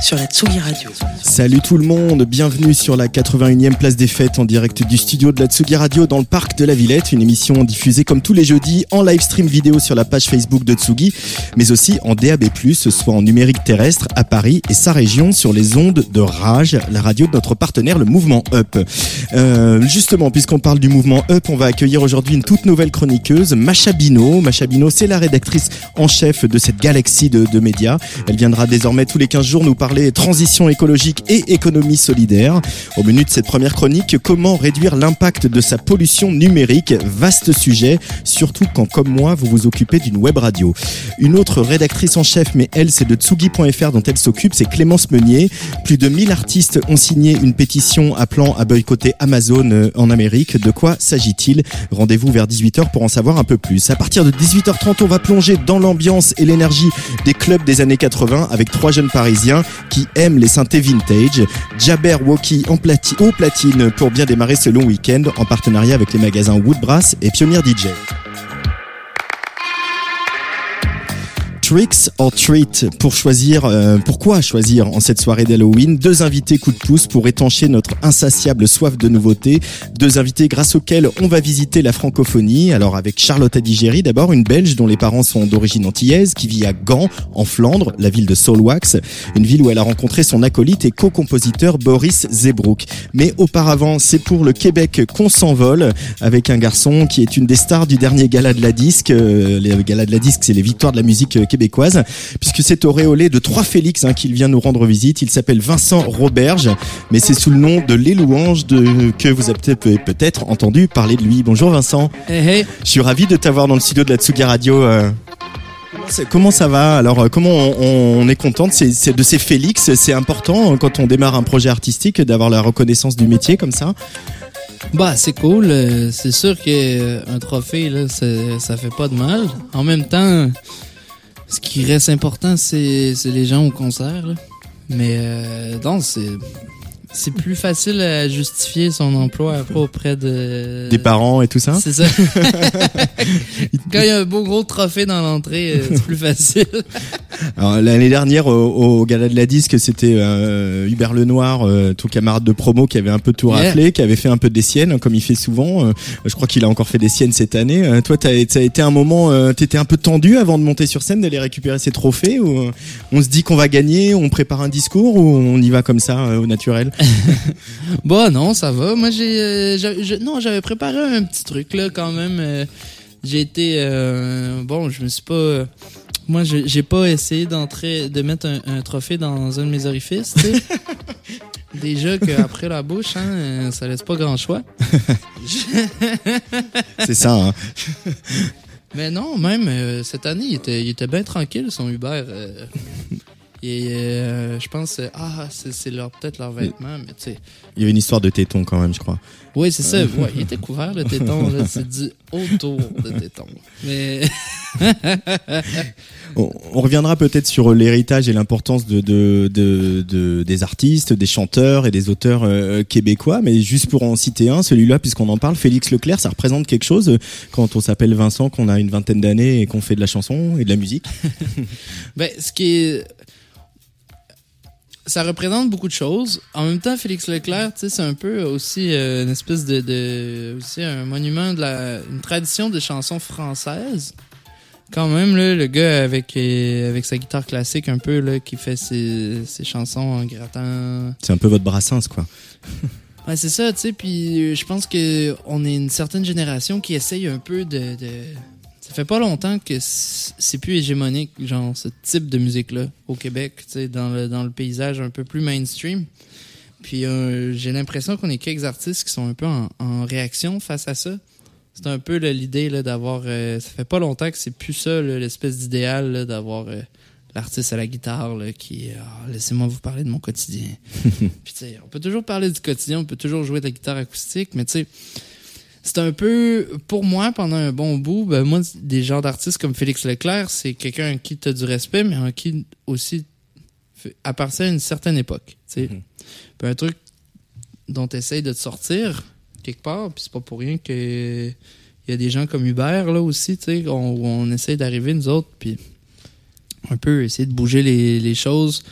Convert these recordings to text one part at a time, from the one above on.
sur la Tsugi Radio. Salut tout le monde, bienvenue sur la 81e place des fêtes en direct du studio de la Tsugi Radio dans le parc de la Villette, une émission diffusée comme tous les jeudis en live stream vidéo sur la page Facebook de Tsugi, mais aussi en DAB+, soit en numérique terrestre à Paris et sa région sur les ondes de Rage, la radio de notre partenaire le Mouvement Up. Euh, justement, puisqu'on parle du Mouvement Up, on va accueillir aujourd'hui une toute nouvelle chroniqueuse, Macha Bino. Macha Bino, c'est la rédactrice en chef de cette galaxie de, de médias. Elle viendra désormais tous les 15 jours nous parler transition écologique et économie solidaire. Au menu de cette première chronique, comment réduire l'impact de sa pollution numérique? Vaste sujet, surtout quand, comme moi, vous vous occupez d'une web radio. Une autre rédactrice en chef, mais elle, c'est de Tsugi.fr dont elle s'occupe, c'est Clémence Meunier. Plus de 1000 artistes ont signé une pétition appelant à boycotter Amazon euh, en Amérique. De quoi s'agit-il? Rendez-vous vers 18h pour en savoir un peu plus. À partir de 18h30, on va plonger dans l'ambiance et l'énergie des clubs des années 80 avec trois jeunes parisiens qui aiment les synthés vintage. Jaber Woki en platine pour bien démarrer ce long week-end en partenariat avec les magasins Woodbrass et Pioneer DJ. Tricks or Treat pour choisir euh, pourquoi choisir en cette soirée d'Halloween? Deux invités coup de pouce pour étancher notre insatiable soif de nouveautés deux invités grâce auxquels on va visiter la francophonie. Alors avec Charlotte Adigéry d'abord une belge dont les parents sont d'origine antillaise qui vit à Gand en Flandre la ville de Solwax une ville où elle a rencontré son acolyte et co-compositeur Boris Zebrook mais auparavant c'est pour le Québec qu'on s'envole avec un garçon qui est une des stars du dernier gala de la disque. Euh, les galas de la disque c'est les victoires de la musique euh, québécoise, puisque c'est auréolé de trois Félix hein, qu'il vient nous rendre visite. Il s'appelle Vincent Roberge, mais c'est sous le nom de Les Louanges de, que vous avez peut-être entendu parler de lui. Bonjour Vincent. Hey, hey. Je suis ravi de t'avoir dans le studio de la Tsugi Radio. euh. Comment ça va? Alors, euh, comment on, on est content de ces, de ces Félix? C'est important euh, quand on démarre un projet artistique d'avoir la reconnaissance du métier comme ça? Bah, c'est cool. euh, C'est sûr que euh, un trophée, là, ça fait pas de mal. En même temps, ce qui reste important, c'est les gens au concert. là. Mais euh, non, c'est c'est plus facile à justifier son emploi après auprès de Des parents et tout ça? C'est ça. Quand il y a un beau gros trophée dans l'entrée, euh, c'est plus facile. L'année dernière, au, au Gala de la Disque, c'était euh, Hubert Lenoir, euh, ton camarade de promo, qui avait un peu tout Yeah. raflé, qui avait fait un peu des siennes, hein, comme il fait souvent. Euh, je crois qu'il a encore fait des siennes cette année. Euh, toi, t'as ça a été un moment, t'étais un peu tendu avant de monter sur scène, d'aller récupérer ces trophées ou on se dit qu'on va gagner, on prépare un discours ou on y va comme ça au naturel? Bon, non, ça va. Moi, j'ai, j'avais- je- non, j'avais préparé un petit truc là quand même. J'ai été, bon, je me suis pas, moi, j'ai pas essayé d'entrer, de mettre un, un trophée dans un de mes orifices. Déjà qu'après la bouche, hein, euh, ça laisse pas grand choix. C'est ça. Hein. Mais non, même euh, cette année, il était, il était bien tranquille, son Uber. euh. et euh, je pense, ah, c'est, leur, peut-être leurs vêtements, mais tu sais. Il y avait une histoire de téton quand même, je crois. Oui, c'est ça. Ouais, il était couvert, le téton. C'est du autour de téton. Mais On, on reviendra peut-être sur l'héritage et l'importance de, de, de, de- des artistes, des chanteurs et des auteurs euh, québécois, mais juste pour en citer un, celui-là, puisqu'on en parle, Félix Leclerc, ça représente quelque chose euh, quand on s'appelle Vincent, qu'on a une vingtaine d'années et qu'on fait de la chanson et de la musique. ben, ce qui est. Ça représente beaucoup de choses. En même temps, Félix Leclerc, tu sais, c'est un peu aussi euh, une espèce de, de. aussi un monument de la. une tradition de chansons françaises. Quand même, là, le gars avec, euh, avec sa guitare classique, un peu, là, qui fait ses, ses chansons en grattant. C'est un peu votre brassens, quoi. Ouais, c'est ça, tu sais. Puis euh, je pense que on est une certaine génération qui essaye un peu de. de... Ça fait pas longtemps que c'est plus hégémonique, genre, ce type de musique-là au Québec, tu sais, dans le, dans le paysage un peu plus mainstream. Puis euh, j'ai l'impression qu'on est quelques artistes qui sont un peu en, en réaction face à ça. c'est un peu l'idée d'avoir. euh, ça fait pas longtemps que c'est plus ça, l'espèce d'idéal d'avoir euh, l'artiste à la guitare là, qui. ah, Laissez-moi vous parler de mon quotidien. Puis tu sais, on peut toujours parler du quotidien, on peut toujours jouer de la guitare acoustique, mais tu sais. C'est un peu, pour moi, pendant un bon bout, ben moi, des genres d'artistes comme Félix Leclerc, c'est quelqu'un en qui tu as du respect, mais en qui aussi appartient à une certaine époque. tu sais. Puis un truc dont tu essayes de te sortir quelque part, puis c'est pas pour rien que il y a des gens comme Hubert là aussi, tu sais, on, où on essaye d'arriver nous autres, puis un peu essayer de bouger les, les choses.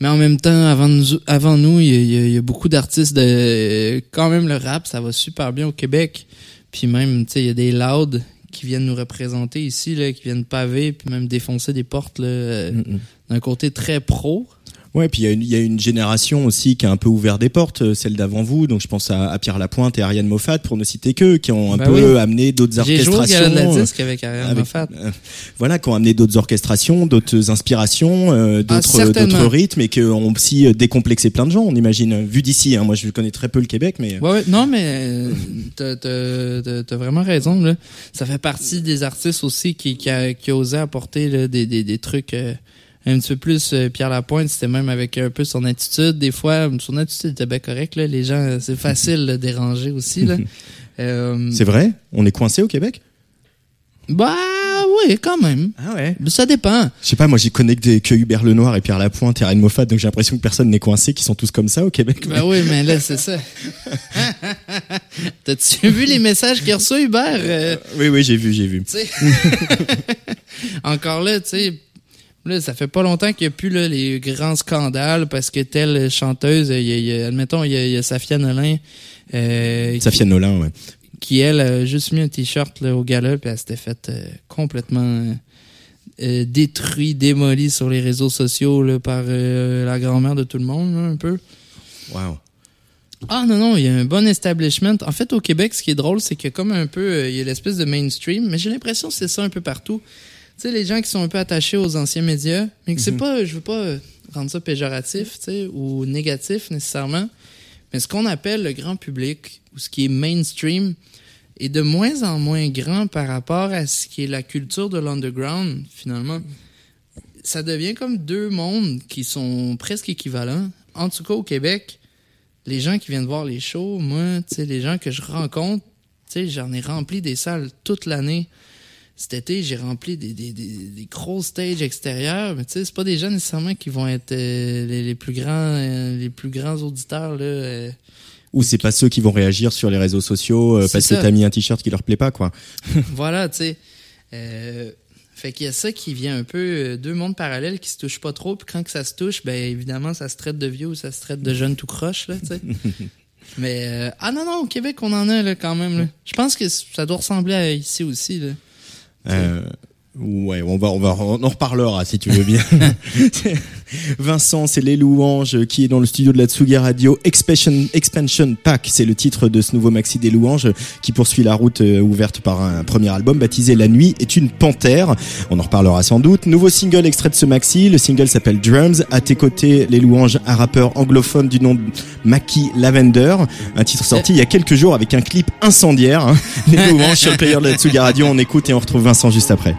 Mais en même temps, avant nous, avant nous, il y a, il y beaucoup d'artistes de quand même le rap, ça va super bien au Québec. Puis même, tu sais, il y a des louds qui viennent nous représenter ici, là, qui viennent paver, puis même défoncer des portes là, euh, Mm, d'un côté très pro. Ouais, puis il y, a une- il y a une génération aussi qui a un peu ouvert des portes, euh, celle d'avant vous. Donc je pense à, à Pierre Lapointe et Ariane Moffat, pour ne citer qu'eux, qui ont un Ben peu oui. amené d'autres J'ai joué au orchestrations. euh, disque avec Ariane avec- Moffat. euh, voilà, qui ont amené d'autres orchestrations, d'autres inspirations, euh, Ah, d'autres d'autres rythmes et qui ont aussi euh, décomplexé plein de gens, on imagine. Vu d'ici, hein, moi je connais très peu le Québec, mais Ouais, ouais, non, mais euh, t'as- vraiment raison. Là. Ça fait partie des artistes aussi qui, qui, a, qui a osé apporter là, des, des, des trucs euh, un petit peu plus. euh, Pierre Lapointe, c'était même avec un peu son attitude. Des fois, son attitude était bien correcte. Là. Les gens, euh, c'est facile de déranger aussi. Là. Euh, c'est vrai? On est coincé au Québec? Bah oui, quand même. Ah ouais? Ça dépend. Je sais pas, moi j'y connais que, des- que Hubert Lenoir et Pierre Lapointe et Ariane Moffat, donc j'ai l'impression que personne n'est coincé, qu'ils sont tous comme ça au Québec. Ben oui, mais là, c'est ça. T'as-tu vu les messages qu'il reçoit, Hubert? Euh, Oui, oui, j'ai vu, j'ai vu. Encore là, tu sais, là, ça fait pas longtemps qu'il n'y a plus là, les grands scandales parce que telle chanteuse, il y a- admettons, il y a, il y a Safia Nolin, euh, Safia Nolin, ouais. qui, qui, elle, a juste mis un t-shirt au gala, puis elle s'était faite euh, complètement euh, euh, détruit, démolie sur les réseaux sociaux là, par la grand-mère de tout le monde, là, un peu. Wow. Ah non, non, il y a un bon establishment. En fait, au Québec, ce qui est drôle, c'est que comme un peu, il y a l'espèce de mainstream, mais j'ai l'impression que c'est ça un peu partout. Tu sais, les gens qui sont un peu attachés aux anciens médias, mais que c'est pas, je veux pas euh, rendre ça péjoratif, tu sais, ou négatif nécessairement, mais ce qu'on appelle le grand public, ou ce qui est mainstream, est de moins en moins grand par rapport à ce qui est la culture de l'underground, finalement. Ça devient comme deux mondes qui sont presque équivalents. En tout cas, au Québec, les gens qui viennent voir les shows, moi, tu sais, les gens que je rencontre, tu sais, j'en ai rempli des salles toute l'année. Cet été, j'ai rempli des, des, des, des gros stages extérieurs, mais tu sais, c'est pas des gens nécessairement qui vont être euh, les, les plus grands euh, les plus grands auditeurs là. euh. Ou c'est pas ceux qui vont réagir sur les réseaux sociaux parce que t'as mis un t-shirt qui leur plaît pas, quoi. voilà, tu sais. Fait qu'il y a ça qui vient un peu deux mondes parallèles qui se touchent pas trop, puis quand que ça se touche, ben évidemment ça se traite de vieux ou ça se traite de jeunes tout croche là, tu sais. Mais ah non non, au Québec on en a là quand même là. Je pense que ça doit ressembler à ici aussi là. Euh, ouais, on va, on va, on en reparlera si tu veux bien. Vincent, c'est les louanges qui est dans le studio de la Tsugi Radio. Expansion, Expansion Pack, c'est le titre de ce nouveau maxi des louanges qui poursuit la route euh, ouverte par un premier album baptisé La Nuit est une panthère. On en reparlera sans doute. Nouveau single extrait de ce maxi. Le single s'appelle Drums. À tes côtés, les louanges, un rappeur anglophone du nom de Mackie Lavender. Un titre sorti il y a quelques jours avec un clip incendiaire. hein. Les louanges sur le player de la Tsugi Radio. On écoute et on retrouve Vincent juste après.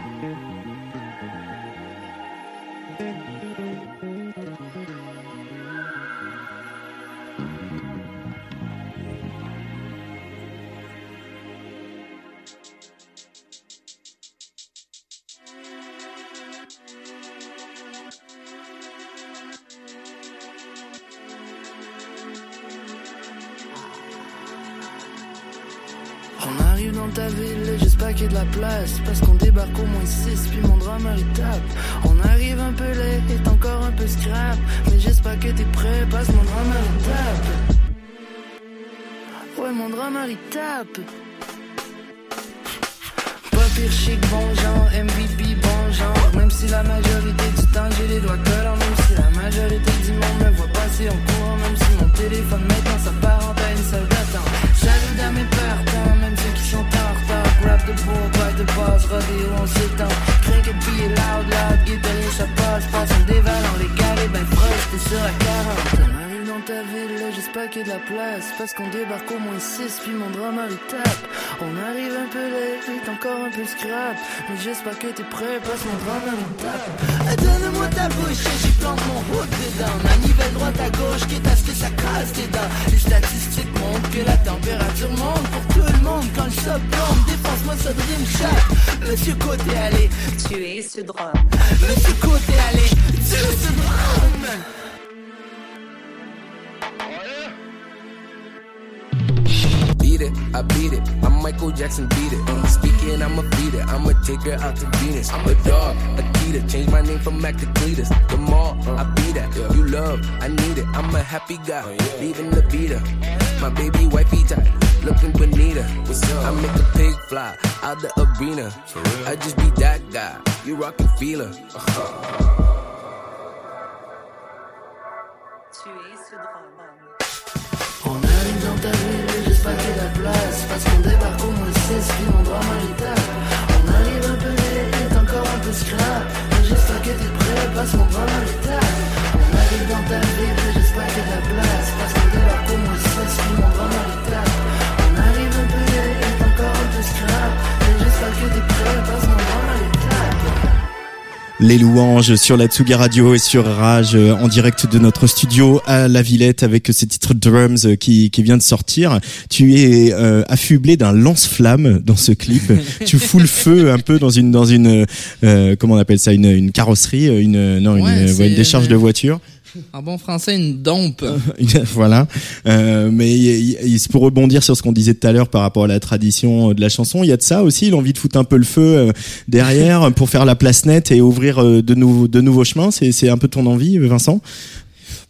Sur la Tsuga Radio et sur Rage euh, en direct de notre studio à La Villette avec ce titre Drums euh, qui, qui vient de sortir. Tu es euh, affublé d'un lance-flamme dans ce clip. tu fous le feu un peu dans une dans une euh, comment on appelle ça une, une carrosserie une non une, Ouais, une décharge euh, de voiture. En bon français, une dompe. voilà. Euh, mais il- il- pour rebondir sur ce qu'on disait tout à l'heure par rapport à la tradition de la chanson, il y a de ça aussi, l'envie de foutre un peu le feu euh, derrière pour faire la place nette et ouvrir euh, de, nouveaux de nouveaux chemins. C'est un peu ton envie, Vincent?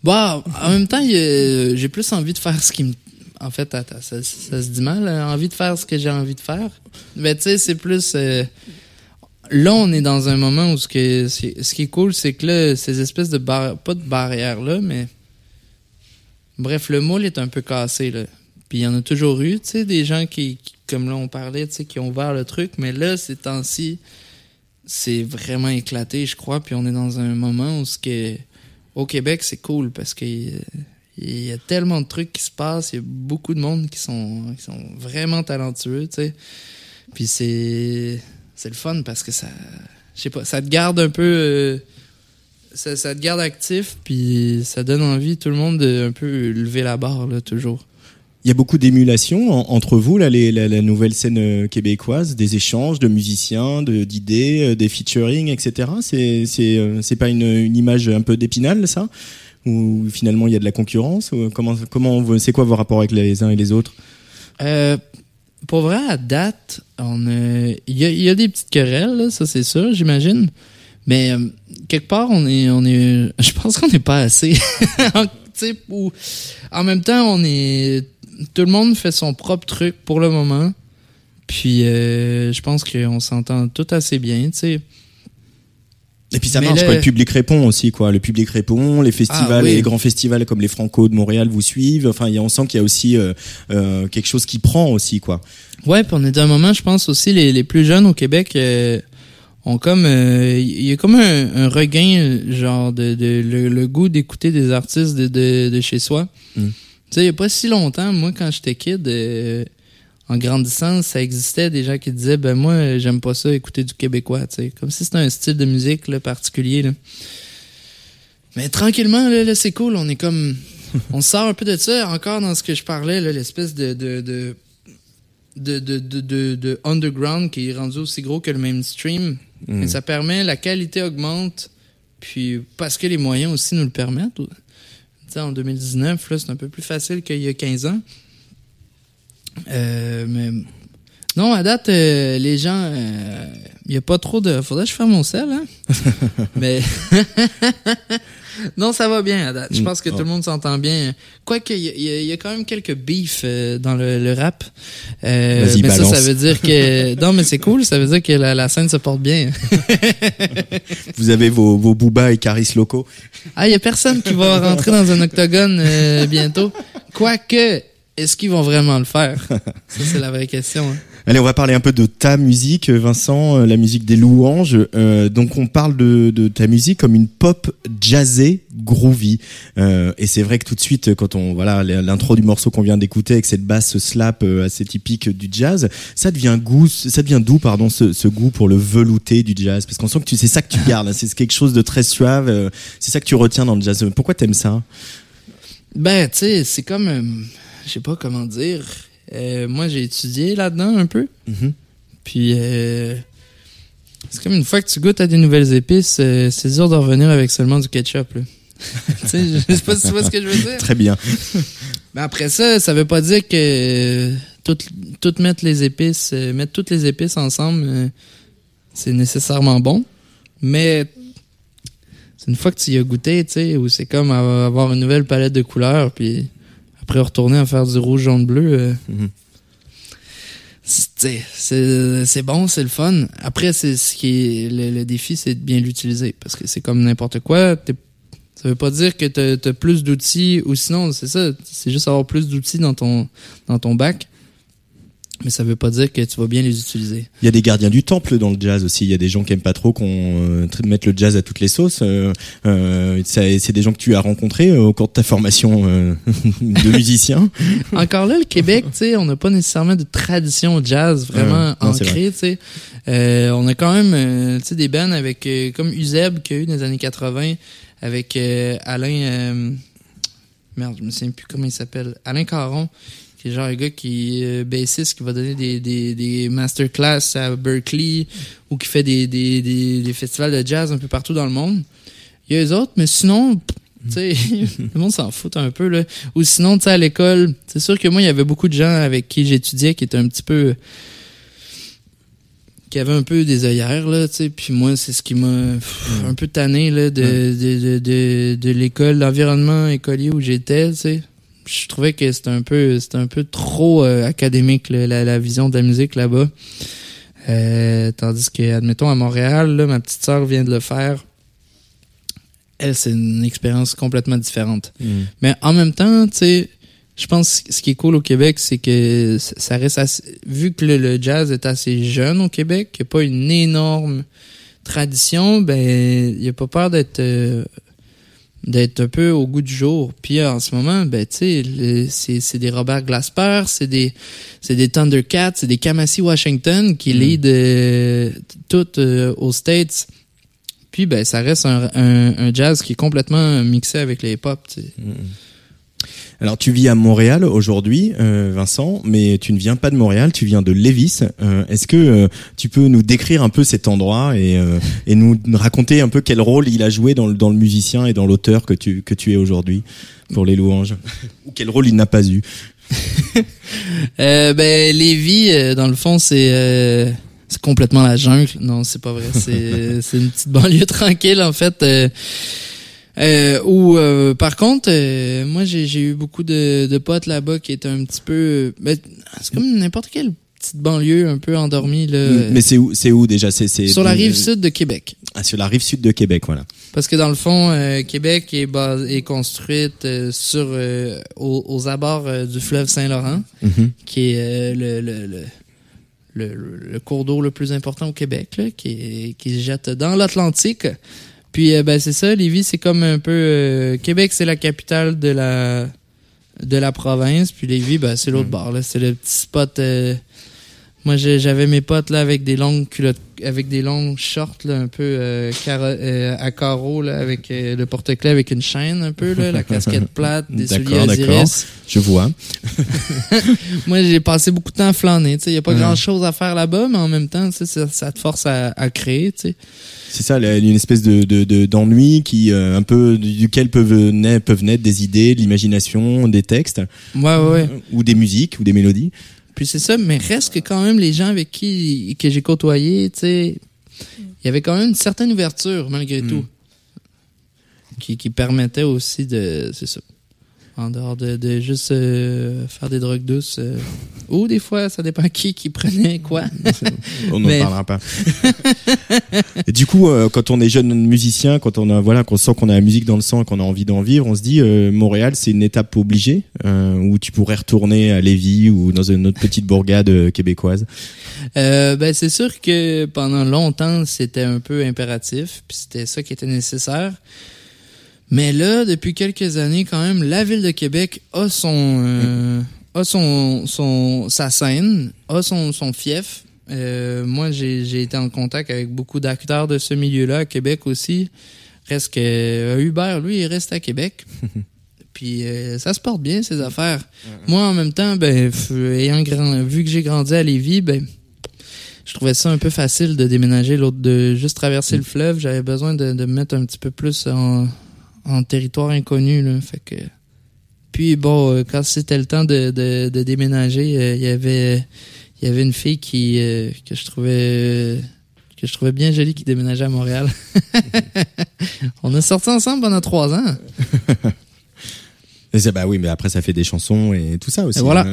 Bah, en même temps, j'ai plus envie de faire ce qui me. En fait, attends, ça, ça se dit mal. euh, Envie de faire ce que j'ai envie de faire. Mais tu sais, c'est plus. euh, Là, on est dans un moment où ce, que, ce qui est cool, c'est que là, ces espèces de barrières, pas de barrières là, mais. Bref, le moule est un peu cassé, là. Puis il y en a toujours eu, tu sais, des gens qui, qui- comme là on parlait, tu sais, qui ont ouvert le truc, mais là, ces temps-ci, c'est vraiment éclaté, je crois, puis on est dans un moment où ce que au Québec, c'est cool parce que euh, il y a tellement de trucs qui se passent, il y a beaucoup de monde qui sont qui sont vraiment talentueux, tu sais. Puis c'est c'est le fun parce que ça je sais pas, ça te garde un peu euh, ça, ça te garde actif puis ça donne envie tout le monde de un peu lever la barre là toujours. Il y a beaucoup d'émulation en- entre vous, là, les, la, la nouvelle scène euh, québécoise, des échanges de musiciens, d'idées, euh, des featuring, etc. C'est c'est c'est pas une, une image un peu d'épinal, ça? Ou finalement il y a de la concurrence? Ou Comment comment c'est quoi vos rapports avec les uns et les autres? Euh, pour vrai, à date, on il y, a, y a des petites querelles, là, ça c'est sûr, j'imagine. Mais euh, quelque part, on est, on est, je pense qu'on n'est pas assez. Sais, ou- en même temps, on est, tout le monde fait son propre truc pour le moment. Puis, euh, je pense qu'on s'entend tout assez bien, tu. Et puis ça Mais marche, là- quoi. Le public répond aussi, quoi. Le public répond, les festivals, Ah, oui. les grands festivals comme les Franco de Montréal vous suivent. Enfin, il y a- on sent qu'il y a aussi euh, euh, quelque chose qui prend aussi, quoi. Ouais, puis on est dans un moment, je pense aussi, les, les plus jeunes au Québec euh, ont comme... euh, Il y a comme un, un regain, genre, de, de le, le goût d'écouter des artistes de, de, de chez soi. Mm. Tu sais, il y a pas si longtemps, moi, quand j'étais kid, euh, en grandissant, ça existait des gens qui disaient, ben moi, j'aime pas ça, écouter du québécois, tu sais. Comme si c'était un style de musique là, particulier, là. Mais tranquillement, là, là, c'est cool, on est comme... on sort un peu de ça, encore dans ce que je parlais, là, l'espèce de... de, de de, de, de, de, de underground qui est rendu aussi gros que le mainstream. Et ça permet, la qualité augmente, puis parce que les moyens aussi nous le permettent. Tu sais, en 2019, là, c'est un peu plus facile qu'il y a 15 ans. Euh, mais non, à date, euh, les gens, il n'y a pas trop de... Faudrait que je fasse mon sel, hein? mais... non, ça va bien à date. Je Mm. pense que tout le monde s'entend bien. Quoique, il y, y a- quand même quelques beefs euh, dans le, le rap. Euh, mais ça, balance. ça veut dire que... non, mais c'est cool. Ça veut dire que la, la scène se porte bien. Vous avez vos, vos Booba et Caris locaux. Ah, il y a personne qui va rentrer dans un octogone euh, bientôt. Quoique, est-ce qu'ils vont vraiment le faire? Ça, c'est la vraie question. hein. Allez, on va parler un peu de ta musique, Vincent, euh, la musique des louanges. Euh, donc, on parle de, de ta musique comme une pop jazzée, groovy. Euh, et c'est vrai que tout de suite, quand on voilà l'intro du morceau qu'on vient d'écouter avec cette basse slap assez typique du jazz, ça devient goût, ça devient doux, pardon, ce, ce goût pour le velouté du jazz, parce qu'on sent que tu c'est ça que tu gardes, hein, c'est quelque chose de très suave. euh, c'est ça que tu retiens dans le jazz. Pourquoi t'aimes ça? Ben, tu sais, c'est comme, sais pas comment dire. Euh, moi, j'ai étudié là-dedans un peu. Mhm. Puis, euh, c'est comme une fois que tu goûtes à des nouvelles épices, euh, c'est dur de revenir avec seulement du ketchup. Là. tu sais, je sais pas si tu vois ce que je veux dire. Très bien. Mais après ça, ça veut pas dire que tout, tout mettre les épices, mettre toutes les épices ensemble, c'est nécessairement bon. Mais c'est une fois que tu y as goûté, tu sais, où c'est comme avoir une nouvelle palette de couleurs, puis retourner à faire du rouge, jaune, bleu. euh, Mhm. c'est- bon, c'est le fun. Après, c'est ce qui est le, le défi, c'est de bien l'utiliser parce que c'est comme n'importe quoi. Ça veut pas dire que t'as as plus d'outils ou sinon, c'est ça. C'est juste avoir plus d'outils dans ton dans ton bac. Mais ça veut pas dire que tu vas bien les utiliser. Il y a des gardiens du temple dans le jazz aussi. Il y a des gens qui aiment pas trop qu'on euh, mette le jazz à toutes les sauces. Euh, euh, c'est des gens que tu as rencontrés euh, au cours de ta formation euh, de musicien. Encore là, le Québec, tu sais, on n'a pas nécessairement de tradition jazz vraiment non, ancrée, tu sais. Euh, on a quand même, tu sais, des bands avec, comme Uzeb qu'il y a eu dans les années 80, avec euh, Alain, euh, merde, je me souviens plus comment il s'appelle, Alain Caron, qui est genre un gars qui est euh, bassiste, qui va donner des, des, des masterclass à Berkeley, ou qui fait des, des, des, des festivals de jazz un peu partout dans le monde. Il y a les autres, mais sinon, tu sais, le monde s'en fout un peu, là. Ou sinon, tu sais, à l'école, c'est sûr que moi, il y avait beaucoup de gens avec qui j'étudiais qui étaient un petit peu. qui avaient un peu des œillères, là, tu sais. Puis moi, c'est ce qui m'a un peu tanné, là, de, de, de, de, de l'école, l'environnement écolier où j'étais, tu sais. Je trouvais que c'était un peu, c'était un peu trop euh, académique, là, la, la vision de la musique là-bas. Euh, tandis que, admettons, à Montréal, là, ma petite sœur vient de le faire. Elle, c'est une expérience complètement différente. Mais en même temps, tu sais, je pense que ce qui est cool au Québec, c'est que ça ça reste assez, vu que le, le jazz est assez jeune au Québec, qu'il n'y a pas une énorme tradition, ben, il n'y a pas peur d'être, euh, d'être un peu au goût du jour. Puis euh, en ce moment, ben, tu sais, c'est, des Robert Glasper, c'est des, c'est des Thundercats, c'est des Kamasi Washington qui lead euh, tout euh, aux States. Puis ben ça reste un, un, un jazz qui est complètement mixé avec les hip-hop. tu sais. Alors tu vis à Montréal aujourd'hui, euh, Vincent, mais tu ne viens pas de Montréal, tu viens de Lévis. Euh, Est-ce que euh, tu peux nous décrire un peu cet endroit et, euh, et nous raconter un peu quel rôle il a joué dans le, dans le musicien et dans l'auteur que tu, que tu es aujourd'hui pour les louanges? Ou quel rôle il n'a pas eu? Euh, ben Lévis, euh, dans le fond, c'est euh, c'est complètement la jungle. Non, c'est pas vrai. C'est c'est une petite banlieue tranquille en fait. Euh, euh, où euh, par contre, euh, moi j'ai eu beaucoup de, de potes là-bas qui étaient un petit peu. Ben, c'est comme n'importe quelle petite banlieue un peu endormie là. Mais c'est où, c'est où déjà? C'est sur la rive sud de Québec. Ah, sur la rive sud de Québec, voilà. Parce que dans le fond, euh, Québec est, bas- est construite euh, sur euh, aux, aux abords euh, du fleuve Saint-Laurent, Mhm. qui est euh, le, le, le, le, le- cours d'eau le plus important au Québec, là, qui, qui se jette dans l'Atlantique. Puis euh, ben c'est ça, Lévis, c'est comme un peu euh, Québec, c'est la capitale de la de la province, puis Lévis, ben c'est l'autre bord là, c'est le petit spot. euh, moi, j'avais mes potes là avec des longues culottes, avec des longues shorts là, un peu euh, à carreaux là, avec le porte-clés avec une chaîne un peu là, la casquette plate, des souliers. Osiris. Je vois. Moi, j'ai passé beaucoup de temps à flâner. Tu sais, y a pas Ouais. grand chose à faire là-bas, mais en même temps, ça te force à, à créer. Tu sais. C'est ça, une espèce de de- de- d'ennui qui euh, un peu du- duquel peuvent naître, peuvent naître des idées, de l'imagination, des textes Ouais, ouais, ouais. ou des musiques ou des mélodies. Puis c'est ça, mais reste que quand même les gens avec qui que j'ai côtoyé, tu sais, il y avait quand même une certaine ouverture malgré tout, qui, qui permettait aussi de, c'est ça, En dehors de, de juste euh, faire des drogues douces. euh, ou des fois, ça dépend qui qui prenait quoi. On n'en Mais- parlera pas. Et du coup, euh, quand on est jeune musicien, quand on a voilà, qu'on sent qu'on a la musique dans le sang et qu'on a envie d'en vivre, on se dit Montréal, c'est une étape obligée où tu pourrais retourner à Lévis ou dans une autre petite bourgade québécoise. Ben c'est sûr que pendant longtemps c'était un peu impératif, puis c'était ça qui était nécessaire. Mais là, depuis quelques années, quand même, la ville de Québec a son euh, a son son sa scène, a son son fief. Euh, moi, j'ai j'ai été en contact avec beaucoup d'acteurs de ce milieu-là à Québec aussi. Reste que euh, Hubert, lui, il reste à Québec. Puis euh, ça se porte bien ces affaires. Moi, en même temps, ben ayant grand, vu que j'ai grandi à Lévis, ben je trouvais ça un peu facile de déménager l'autre, de juste traverser le fleuve. J'avais besoin de, de me mettre un petit peu plus en, en territoire inconnu. Là. Puis bon, euh, quand c'était le temps de, déménager, euh, il y avait une fille qui euh, que je trouvais bien jolie qui déménageait à Montréal. On a sorti ensemble pendant trois ans. Et bah oui, mais après ça fait des chansons et tout ça aussi. Et voilà.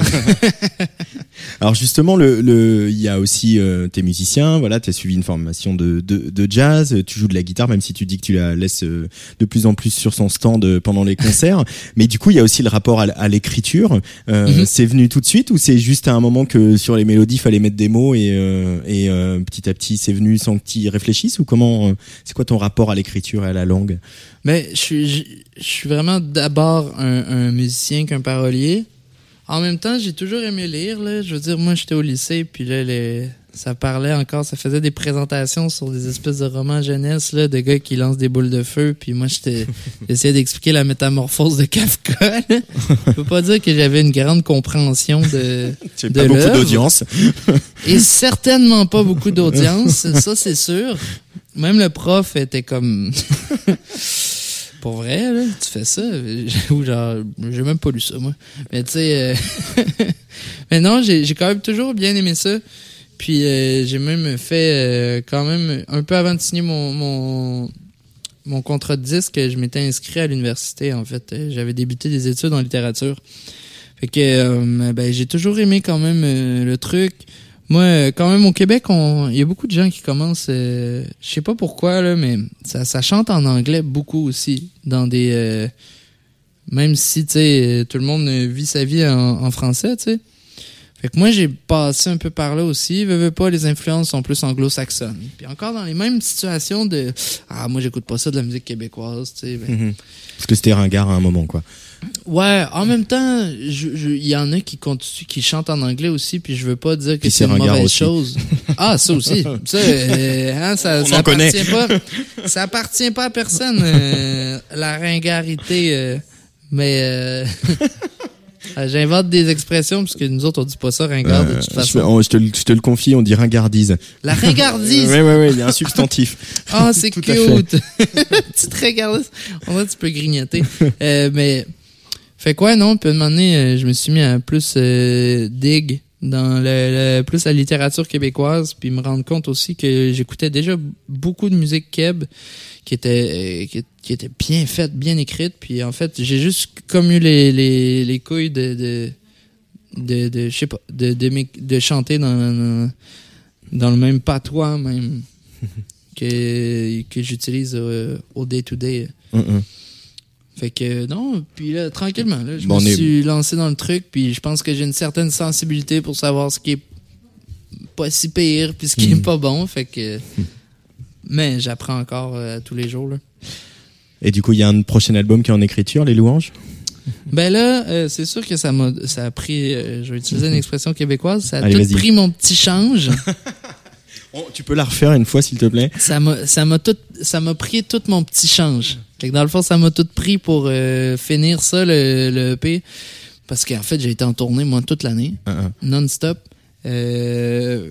Alors justement, le, le, il y a aussi euh, t'es musicien, voilà, t'as suivi une formation de, de, de jazz, tu joues de la guitare, même si tu dis que tu la laisses euh, de plus en plus sur son stand euh, pendant les concerts. mais du coup, il y a aussi le rapport à, à l'écriture. Euh, Mhm. C'est venu tout de suite ou c'est juste à un moment que sur les mélodies, il fallait mettre des mots et, euh, et euh, petit à petit, c'est venu sans que tu y réfléchisses ou comment euh, C'est quoi ton rapport à l'écriture et à la langue? Mais je suis, je, je suis vraiment d'abord un, un musicien qu'un parolier. En même temps, j'ai toujours aimé lire. Là. Je veux dire, moi, j'étais au lycée, puis là, les, ça parlait encore, ça faisait des présentations sur des espèces de romans jeunesse là, de gars qui lancent des boules de feu. Puis moi, j'essayais d'expliquer la métamorphose de Kafka. là. Je peux pas dire que j'avais une grande compréhension de, de pas beaucoup d'audience. Et certainement pas beaucoup d'audience, ça c'est sûr. Même le prof était comme... Pour vrai, là, tu fais ça? Ou genre, j'ai même pas lu ça, moi. Mais tu sais... euh, Mais non, j'ai quand même toujours bien aimé ça. Puis euh, j'ai même fait, euh, quand même, un peu avant de signer mon, mon, mon contrat de disque, je m'étais inscrit à l'université, en fait. J'avais débuté des études en littérature. Fait que ben, j'ai toujours aimé quand même le truc. Moi, quand même au Québec, on- il y a beaucoup de gens qui commencent, euh, je sais pas pourquoi là, mais ça, ça chante en anglais beaucoup aussi dans des, euh, même si tu sais euh, tout le monde vit sa vie en, français, tu sais. Fait que moi j'ai passé un peu par là aussi. Veux pas, les influences sont plus anglo-saxonnes. Puis encore dans les mêmes situations de, ah moi j'écoute pas ça de la musique québécoise, tu sais. ben, Mhm. Parce que c'était ringard à un moment, quoi. Ouais, en même temps, je- je- il y en a qui chantent en anglais aussi, puis je veux pas dire que c'est c'est une mauvaise aussi. chose. Ah, ça aussi. Ça, euh, hein, ça, ça appartient pas. Ça appartient pas à personne, euh, la ringarité. euh, mais euh, j'invente des expressions parce que nous autres on dit pas ça ringard de toute je, façon. on- je te, le- je te le confie, on dit ringardise. La ringardise. Ouais, ouais, ouais, il y a un substantif. Ah, c'est à fait. cute. Petite regardiste. On va, tu peux grignoter. Euh, mais, fait quoi, non? Puis à un moment donné, euh, je me suis mis à plus euh, dig dans le, le- plus la littérature québécoise, puis me rendre compte aussi que j'écoutais déjà beaucoup de musique keb qui était, euh, qui, qui était bien faite, bien écrite. Puis en fait, j'ai juste comme eu les, les, les couilles de, de, de, de je sais pas, de, de, de chanter dans, dans, dans le même patois, même que, que j'utilise euh, au day-to-day. Hum, hum. Fait que non, puis là, tranquillement, là, je Bon, me est- suis lancé dans le truc, puis je pense que j'ai une certaine sensibilité pour savoir ce qui est pas si pire, puis ce qui est pas bon, fait que... Mais j'apprends encore euh, tous les jours, là. Et du coup, il y a un prochain album qui est en écriture, Les Louanges? Ben là, euh, c'est sûr que ça m'a ça a pris, euh, je vais utiliser une expression québécoise, ça a Allez, tout pris mon petit change. Tu peux la refaire une fois, s'il te plaît? Ça m'a ça m'a tout ça m'a pris tout mon petit change. Fait que dans le fond, ça m'a tout pris pour euh, finir ça le, le EP parce qu'en fait, j'ai été en tournée moi toute l'année, Hum, hum. non-stop. Euh,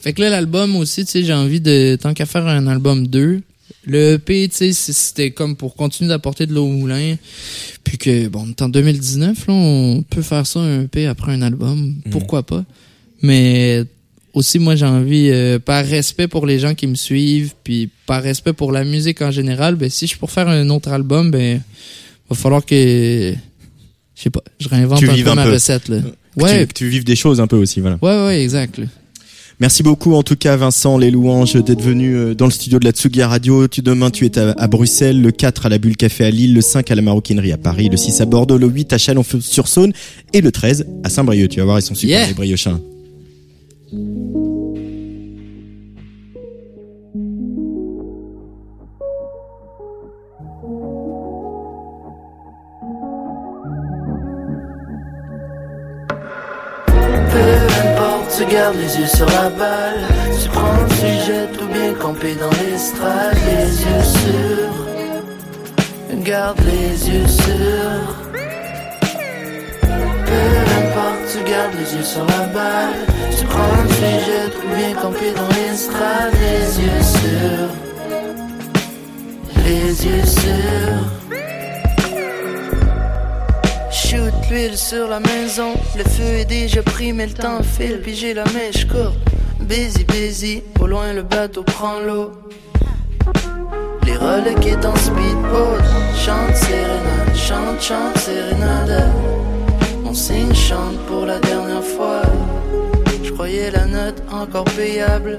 fait que là l'album aussi, tu sais, j'ai envie de tant qu'à faire un album 2. Le EP, tu sais, c'était comme pour continuer d'apporter de l'eau au moulin. Puis que, bon, on est en 2019, là, on peut faire ça un EP après un album. Pourquoi pas? Mais aussi, moi, j'ai envie, euh, par respect pour les gens qui me suivent, puis par respect pour la musique en général, ben, si je suis pour faire un autre album, ben, va falloir que je sais pas, je réinvente Tu un peu un ma peu. recette là. Que Ouais, tu, que tu vives des choses un peu aussi, voilà. ouais, ouais, exact. là. Merci beaucoup en tout cas Vincent Les Louanges d'être venu euh, dans le studio de la Tsugi Radio. Tu, demain tu es à, à Bruxelles, le 4 à la Bulle Café à Lille, le 5 à la Maroquinerie à Paris, le 6 à Bordeaux, le 8 à Chalon-sur-Saône et le 13 à Saint-Brieuc. Tu vas voir, ils sont super Yeah. les Briochins. Peu importe, tu gardes les yeux sur la balle. Tu prends le sujet tout bien campé dans l'estrade. Les yeux sûrs, garde les yeux sûrs. Tu gardes les yeux sur la balle. Tu prends le sujet tout bien campé dans l'estrade. Les yeux sûrs, les yeux sûrs. Shoot l'huile sur la maison. Le feu est déjà pris, mais le temps file. Puis j'ai la mèche courte. Busy, busy. Au loin, le bateau prend l'eau. Les relais qui est en speedboat. Chante sérénade, chante, chante sérénade. Mon signe chante pour la dernière fois. Je croyais la note encore payable.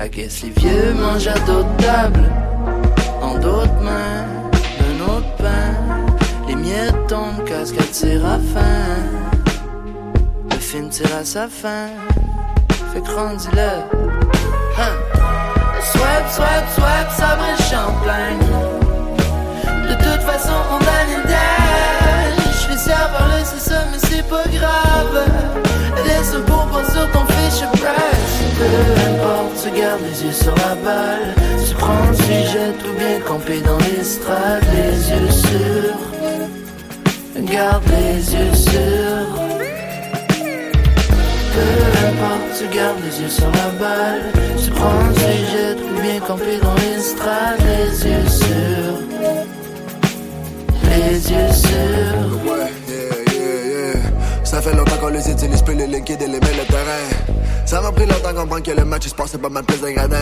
I guess les vieux mangent à d'autres tables. Dans d'autres mains, d'un autre pain. Les miettes tombent, cascade séraphin. Le film tire à sa fin. Fait que rendu-le. Hein. Swipe, swipe, ça brille champagne. Les yeux sur la balle. Tu prends le sujet tout bien campé dans l'estrade, les yeux sûrs. Garde les yeux sûrs. Peu importe, tu gardes les yeux sur la balle. Tu prends le sujet tout bien campé dans l'estrade, les yeux sûrs. Les yeux sûrs. Ça fait longtemps qu'on les utilise plus, les liquides et les le terrain. Ça m'a pris longtemps qu'on comprendre que le match il se passait pas mal plus d'ingrédients.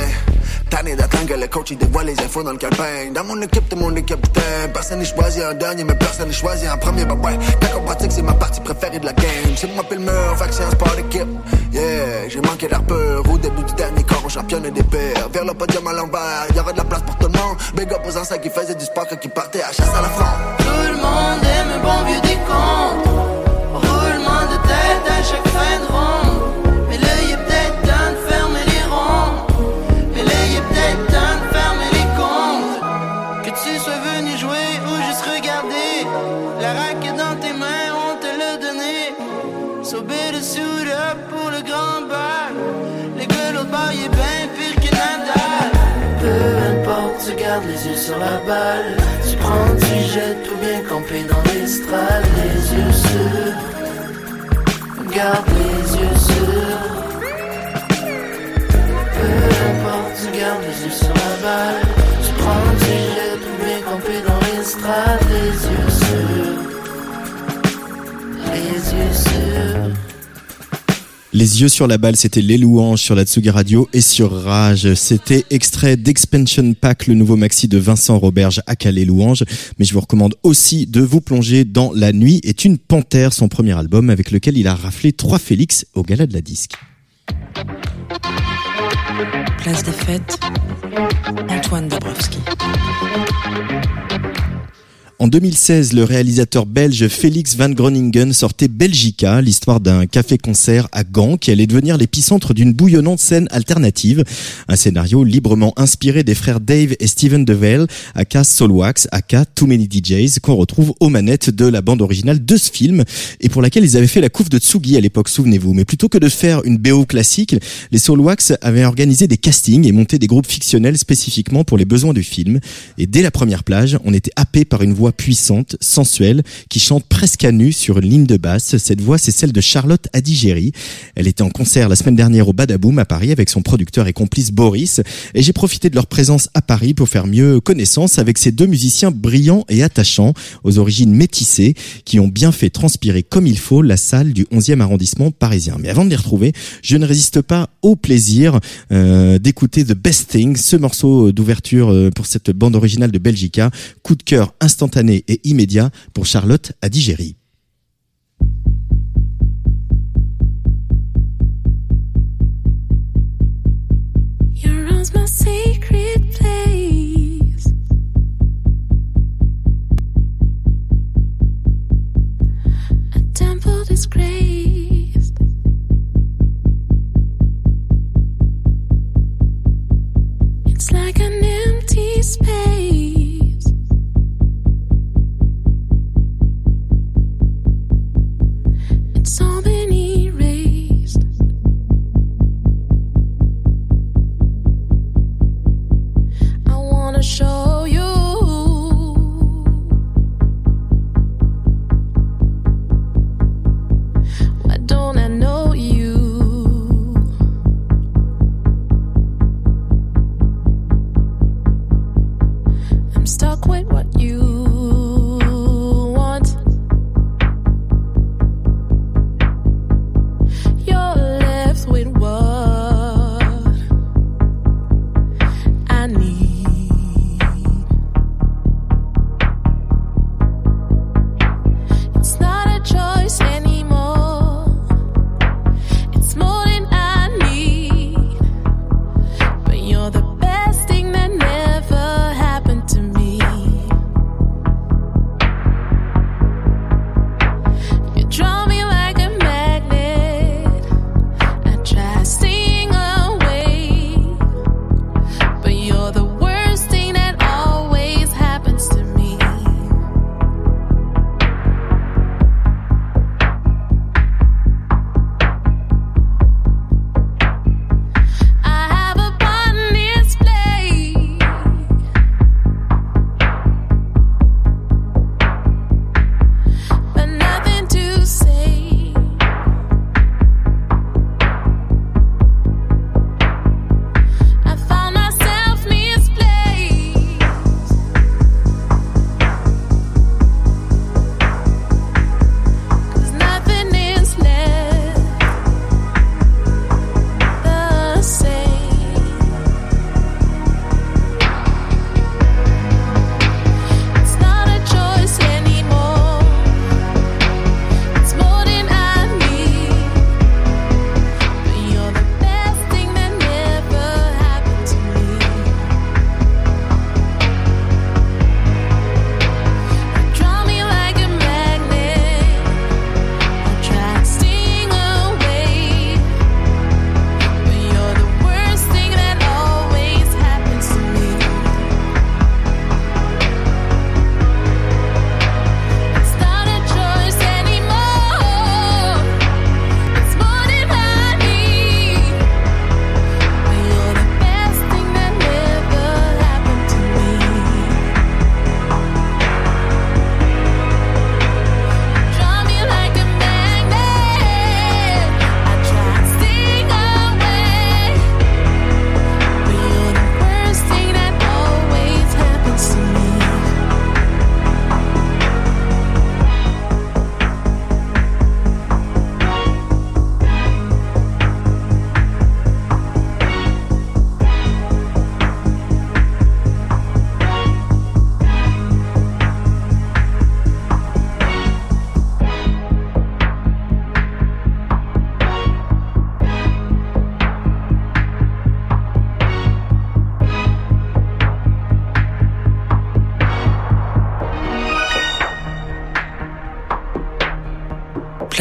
Tanné d'attendre que le coach il dévoile les infos dans le calepin. Dans mon équipe, le monde est capitaine. Personne n'est choisi en dernier, mais personne n'est choisi en premier. Bah ouais, quand on pratique, c'est ma partie préférée de la game. C'est moi pile le mur, fait que c'est un sport d'équipe. Yeah, j'ai manqué d'air peur. Au début du dernier corps, on championne des pères. Vers le podium à l'envers, y'aura de la place pour tout le monde. Big up aux anciens qui faisaient du sport quand ils partaient à chasse à la fronde. Tout le monde aime un bon vieux décompte. À chaque fin de ronde. Mais là, il est peut-être temps de fermer les ronds. Mais là, il est peut-être temps de fermer les comptes. Que tu sois venu jouer ou juste regarder. La raquette dans tes mains, on te l'a donné. So better suit pour le grand bac. Les gars, l'autre bar, est bien pire que Nadal. Peu importe, tu gardes les yeux sur la balle. Tu prends, tu jettes tout bien campé dans l'estrade, les yeux sûrs. Garde les yeux sûrs. Peu importe, tu gardes les yeux sur la balle. Tu prends, jettes tout bien campé dans l'estrade, les yeux sûrs. Les yeux sûrs. Les yeux sur la balle, c'était les louanges sur la Tsugi Radio et sur Rage. C'était extrait d'Expansion Pack, le nouveau maxi de Vincent Roberge à Calais Louange. Mais je vous recommande aussi de vous plonger dans La Nuit est une panthère, son premier album avec lequel il a raflé trois Félix au gala de la disque. Place des fêtes, Antoine Dabrowski. En 2016, le réalisateur belge Félix Van Groningen sortait Belgica, l'histoire d'un café-concert à Gand qui allait devenir l'épicentre d'une bouillonnante scène alternative. Un scénario librement inspiré des frères Dave et Steven DeVale, aka Soulwax, aka Too Many DJs, qu'on retrouve aux manettes de la bande originale de ce film et pour laquelle ils avaient fait la couve de Tsugi à l'époque, souvenez-vous. Mais plutôt que de faire une BO classique, les Soulwax avaient organisé des castings et monté des groupes fictionnels spécifiquement pour les besoins du film. Et dès la première plage, on était happé par une voix puissante, sensuelle, qui chante presque à nu sur une ligne de basse. Cette voix, c'est celle de Charlotte Adigéry. Elle était en concert la semaine dernière au Badaboom à Paris avec son producteur et complice Boris. Et j'ai profité de leur présence à Paris pour faire mieux connaissance avec ces deux musiciens brillants et attachants, aux origines métissées, qui ont bien fait transpirer comme il faut la salle du 11e arrondissement parisien. Mais avant de les retrouver, je ne résiste pas au plaisir euh, d'écouter The Best Thing, ce morceau d'ouverture euh, pour cette bande originale de Belgica. Coup de cœur instantané et immédiat pour Charlotte empty space.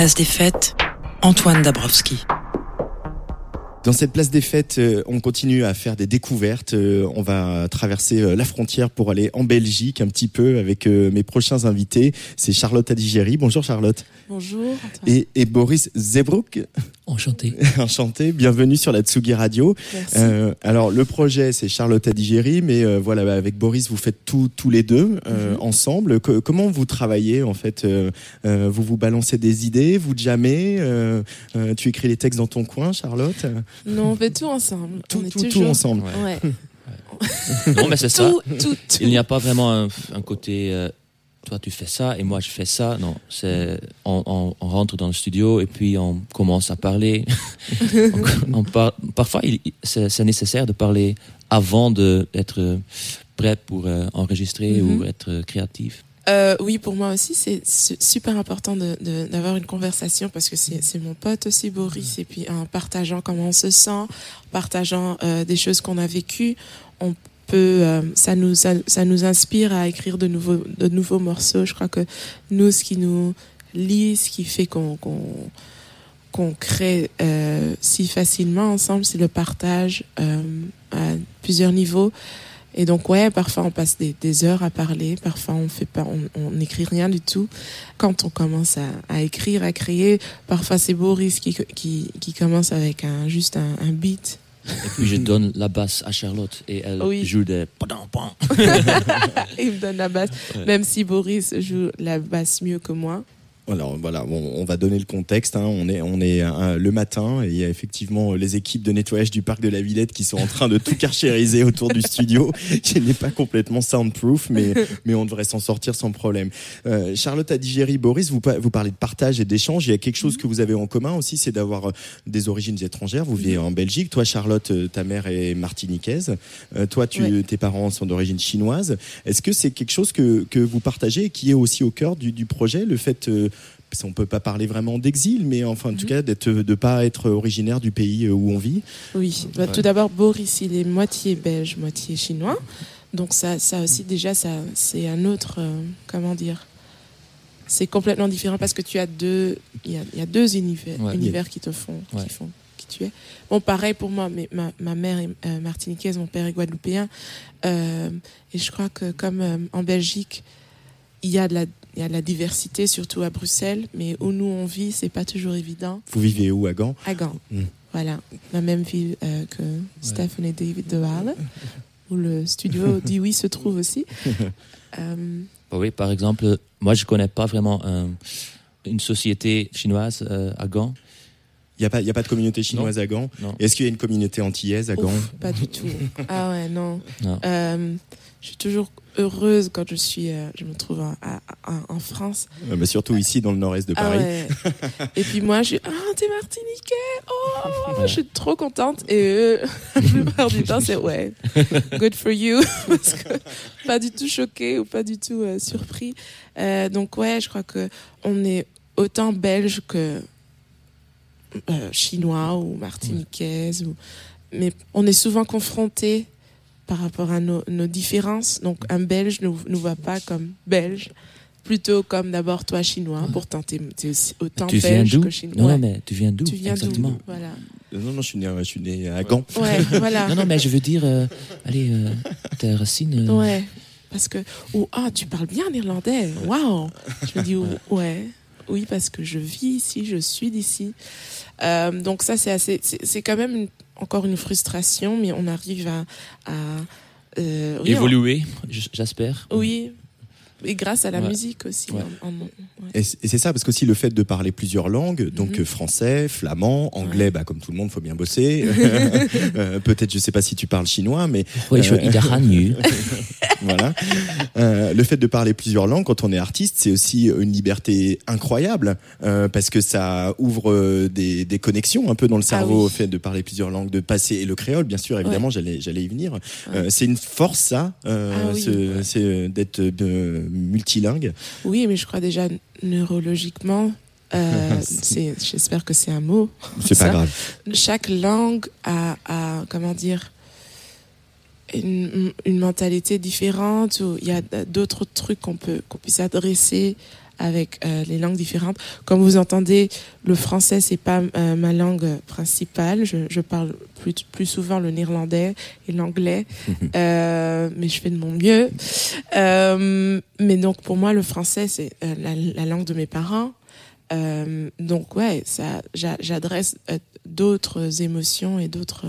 Place des fêtes, Antoine Dabrowski. Dans cette place des fêtes, euh, on continue à faire des découvertes. Euh, on va traverser euh, la frontière pour aller en Belgique un petit peu avec mes prochains invités. C'est Charlotte Adigéry. Bonjour Charlotte. Bonjour. Et, et Boris Zebrouk. Enchanté. Enchanté. Bienvenue sur la Tsugi Radio. Merci. Euh, alors le projet c'est Charlotte Adigéry, mais euh, voilà bah, avec Boris vous faites tout tous les deux euh, Mhm. ensemble. Co- comment vous travaillez en fait Vous vous balancez des idées, vous euh, euh, tu écris les textes dans ton coin, Charlotte? Non, on fait tout ensemble. Tout, on est tout, tout toujours... ensemble. Ouais. Non, mais c'est ça. Tout, tout, tout. Il n'y a pas vraiment un, un côté. Toi, tu fais ça et moi, je fais ça. Non, c'est on, on- on rentre dans le studio et puis on commence à parler. on, on par- parfois, c'est nécessaire de parler avant d'être prêt pour euh, enregistrer ou être créatif. Euh, oui, pour moi aussi, c'est su- super important d'avoir une conversation parce que c'est c'est mon pote aussi, Boris, et puis en partageant comment on se sent, en partageant euh, des choses qu'on a vécues, on peut, euh, ça nous ça, nous inspire à écrire de nouveaux de nouveaux morceaux. Je crois que nous, ce qui nous lie, ce qui fait qu'on qu'on qu'on crée euh, si facilement ensemble, c'est le partage euh, à plusieurs niveaux. Et donc ouais, parfois on passe des, des heures à parler, parfois on fait pas, on n'écrit rien du tout. Quand on commence à, à écrire, à créer, parfois c'est Boris qui qui, qui commence avec un juste un, un beat. Et puis je donne la basse à Charlotte et elle Oui. joue des. Il me donne la basse, Ouais. même si Boris joue la basse mieux que moi. Alors voilà, on, on va donner le contexte. hein. On est, on est euh, le matin et il y a effectivement les équipes de nettoyage du parc de la Villette qui sont en train de tout carchériser autour du studio, qui n'est pas complètement soundproof, mais, mais on devrait s'en sortir sans problème. Euh, Charlotte Adigéry, Boris, vous, vous parlez de partage et d'échange. Il y a quelque chose que vous avez en commun aussi, c'est d'avoir euh, des origines étrangères. Vous vivez en Belgique. Toi, Charlotte, euh, ta mère est martiniquaise. Euh, toi, tu, Ouais. tes parents sont d'origine chinoise. Est-ce que c'est quelque chose que, que vous partagez et qui est aussi au cœur du, du projet, le fait euh, qu'on peut pas parler vraiment d'exil, mais enfin, en tout cas, d'être, de pas être originaire du pays euh, où on vit. Oui, Bah, tout d'abord, Boris, il est moitié belge, moitié chinois. Donc ça, ça aussi, déjà, ça, c'est un autre, euh, comment dire, c'est complètement différent parce que tu as deux, il y a, y a deux univers, Ouais. univers qui te font, Ouais. qui font qui tu es. Bon, pareil pour moi, mais ma, ma mère est euh, martiniquaise, mon père est guadeloupéen, Euh, et je crois que comme euh, en Belgique, il y a de la, il y a de la diversité, surtout à Bruxelles, mais où nous on vit, c'est pas toujours évident. Vous vivez où à Gand? À Gand. Mm. Voilà, la même ville euh, que Stephen et David de Waal, où le studio d'Iwi se trouve aussi. Euh, Oui, par exemple, moi je connais pas vraiment un- une société chinoise euh, à Gand. Il n'y a, pas- il y a pas de communauté chinoise à Gand? Non. Est-ce qu'il y a une communauté antillaise à Gand? ouf, pas du tout. Ah ouais, non. Non. Je suis toujours heureuse quand je suis, euh, je me trouve en, France. Euh, bah, Surtout ici, dans le nord-est de Ah Paris. ouais. Et puis moi, je suis, ah, t'es martiniquais, oh, je suis trop contente. Et eux, la plupart du temps, c'est ouais, good for you, parce que pas du tout choqué ou pas du tout euh, surpris. Euh, donc ouais, je crois que on est autant belge que euh, chinois ou martiniquaise, ou... mais on est souvent confronté par rapport à nos, nos différences. Donc un Belge ne nous voit pas comme Belge, plutôt comme d'abord toi chinois. Pourtant t'es es aussi autant tu belge que chinois. Non, Ouais. mais tu viens d'où Tu viens d'où exactement Voilà. Euh, Non, non, je suis né, je suis né à Gand. Ouais, voilà. Non, non, mais je veux dire, euh, allez, euh, tes racines. euh, Ouais. Parce que, ou ah, tu parles bien néerlandais. Waouh. Je me dis, ouais. Oui, parce que je vis ici, je suis d'ici. Euh, donc ça, c'est assez, c'est c'est quand même une- encore une frustration, mais on arrive à, à euh, oui, évoluer, j'espère. oui, et grâce à la Ouais. musique aussi. Ouais. en- en- ouais. Et c'est ça, parce qu'aussi le fait de parler plusieurs langues, donc Mhm. français, flamand, anglais, bah, comme tout le monde, faut bien bosser. Euh, Peut-être, je sais pas si tu parles chinois, mais Oui, je Euh, suis voilà. Euh, le fait de parler plusieurs langues quand on est artiste, c'est aussi une liberté incroyable euh, parce que ça ouvre euh, des, des connexions un peu dans le cerveau oui. au fait de parler plusieurs langues, de passer et le créole, bien sûr, évidemment, j'allais j'allais y venir. Euh, c'est une force ça, euh, Ah oui. ce- c'est d'être euh, multilingue. Oui, mais je crois déjà neurologiquement. euh, j'espère que c'est un mot. C'est pas grave. chaque langue a, a comment dire une, une mentalité différente ou il y a d'autres trucs qu'on peut qu'on puisse adresser avec euh, les langues différentes. Comme vous entendez, le français c'est pas euh, ma langue principale. Je, je parle plus plus souvent le néerlandais et l'anglais, euh, mais je fais de mon mieux. Euh, mais donc pour moi le français c'est euh, la, la langue de mes parents. Euh, donc ouais, ça, j'a- j'adresse d'autres émotions et d'autres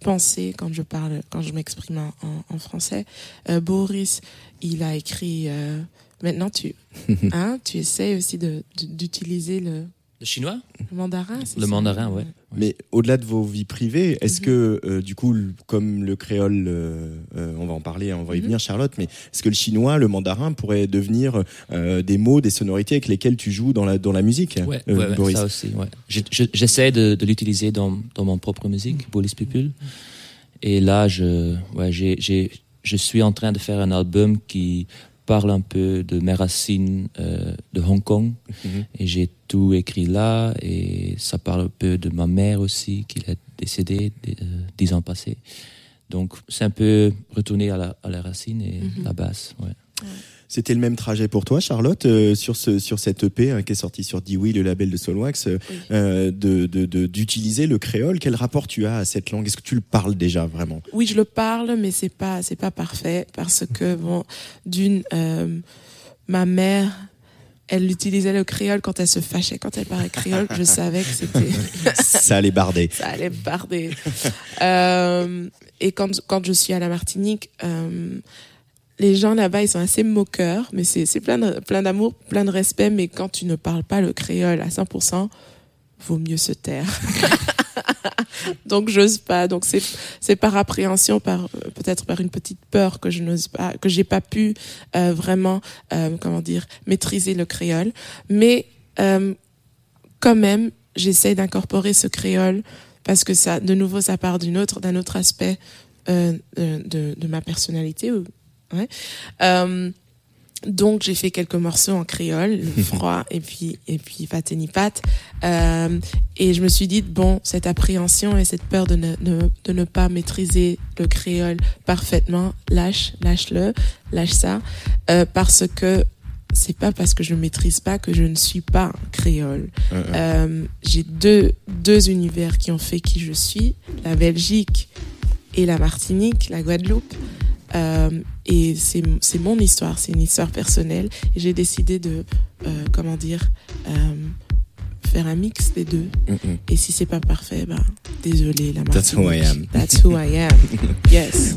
pensées quand je parle, quand je m'exprime en, en- français. Euh, Boris, il a écrit. Maintenant, tu, hein, tu essaies aussi de de- d'utiliser le, Le chinois? le mandarin. c'est Le ça? mandarin, ouais. Mais au-delà de vos vies privées, est-ce Mhm. que euh, du coup, le- comme le créole, euh, euh, on va en parler, on va y Mhm. venir, Charlotte, mais est-ce que le chinois, le mandarin pourrait devenir euh, des mots, des sonorités avec lesquelles tu joues dans la dans la musique, Ouais, euh, ouais, ouais, Boris ça aussi. Ouais. Je- je- J'essaie de, de l'utiliser dans, dans mon propre musique, Bolis People. Et là, je, ouais, j'ai, j'ai, je suis en train de faire un album qui parle un peu de mes racines euh, de Hong Kong. Mhm. Et j'ai tout écrit là. Et ça parle un peu de ma mère aussi, qui est décédée euh, dix ans passés. Donc, c'est un peu retourner à la, à la racine et Mhm. la base. Ouais. C'était le même trajet pour toi, Charlotte, euh, sur ce sur cette EP hein, qui est sortie sur Dewey, le label de Soulwax, euh, euh, de de- de- d'utiliser le créole. Quel rapport tu as à cette langue? Est-ce que tu le parles déjà vraiment? Oui, je le parle, mais c'est pas c'est pas parfait parce que bon, d'une, euh, ma mère, elle utilisait le créole quand elle se fâchait, quand elle parlait créole. Je savais que c'était Ça allait barder. ça allait barder. Euh, et quand quand je suis à la Martinique. euh, les gens là-bas, ils sont assez moqueurs, mais c'est plein d'amour, plein de respect. Mais quand tu ne parles pas le créole à 100%, vaut mieux se taire. Donc j'ose pas. Donc c'est par appréhension, par euh, peut-être par une petite peur que je n'ose pas, que j'ai pas pu euh, vraiment, euh, comment dire, maîtriser le créole. Mais quand même, j'essaie d'incorporer ce créole parce que ça, de nouveau, ça part d'une autre, d'un autre aspect de, de, ma personnalité. Ouais. Euh, donc j'ai fait quelques morceaux en créole, le froid et puis et puis Fateni Pat. Euh, et je me suis dit bon cette appréhension et cette peur de ne, de ne pas maîtriser le créole parfaitement, lâche lâche-le, lâche ça euh, parce que c'est pas parce que je ne maîtrise pas que je ne suis pas créole. Euh, j'ai deux deux univers qui ont fait qui je suis, la Belgique et la Martinique, la Guadeloupe. Euh, et c'est mon histoire, c'est une histoire personnelle. Et j'ai décidé de, euh, comment dire, euh, faire un mix des deux. Et si c'est pas parfait, ben, désolé, la That's who I Martinique. am. That's who I am. yes.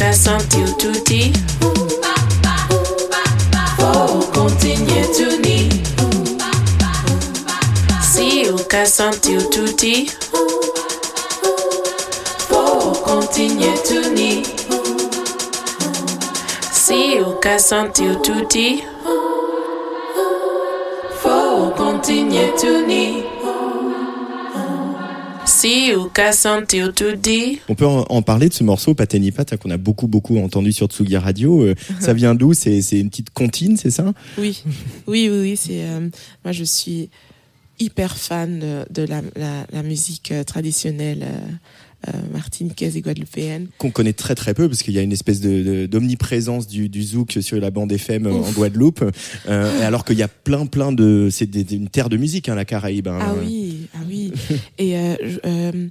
Si o ka sentiu tutti Faut continuer tuni Si o ka sentiu tutti Faut continuer tuni Si o ka sentiu tutti Faut continuer tuni Si On peut en, en parler de ce morceau Patenipat hein, qu'on a beaucoup beaucoup entendu sur Tsugi Radio. Euh, ça vient d'où? C'est une petite comptine, c'est ça? Oui, oui, oui, oui. C'est euh, moi, je suis hyper fan de, de la, la, la musique euh, traditionnelle euh, martiniquaise et guadeloupéenne. Qu'on connaît très très peu parce qu'il y a une espèce de de- d'omniprésence du, du zouk sur la bande FM en Ouf. Guadeloupe, euh, et alors qu'il y a plein plein de c'est une terre de musique hein, la Caraïbe. hein. Ah oui, ah oui. Et euh, euh,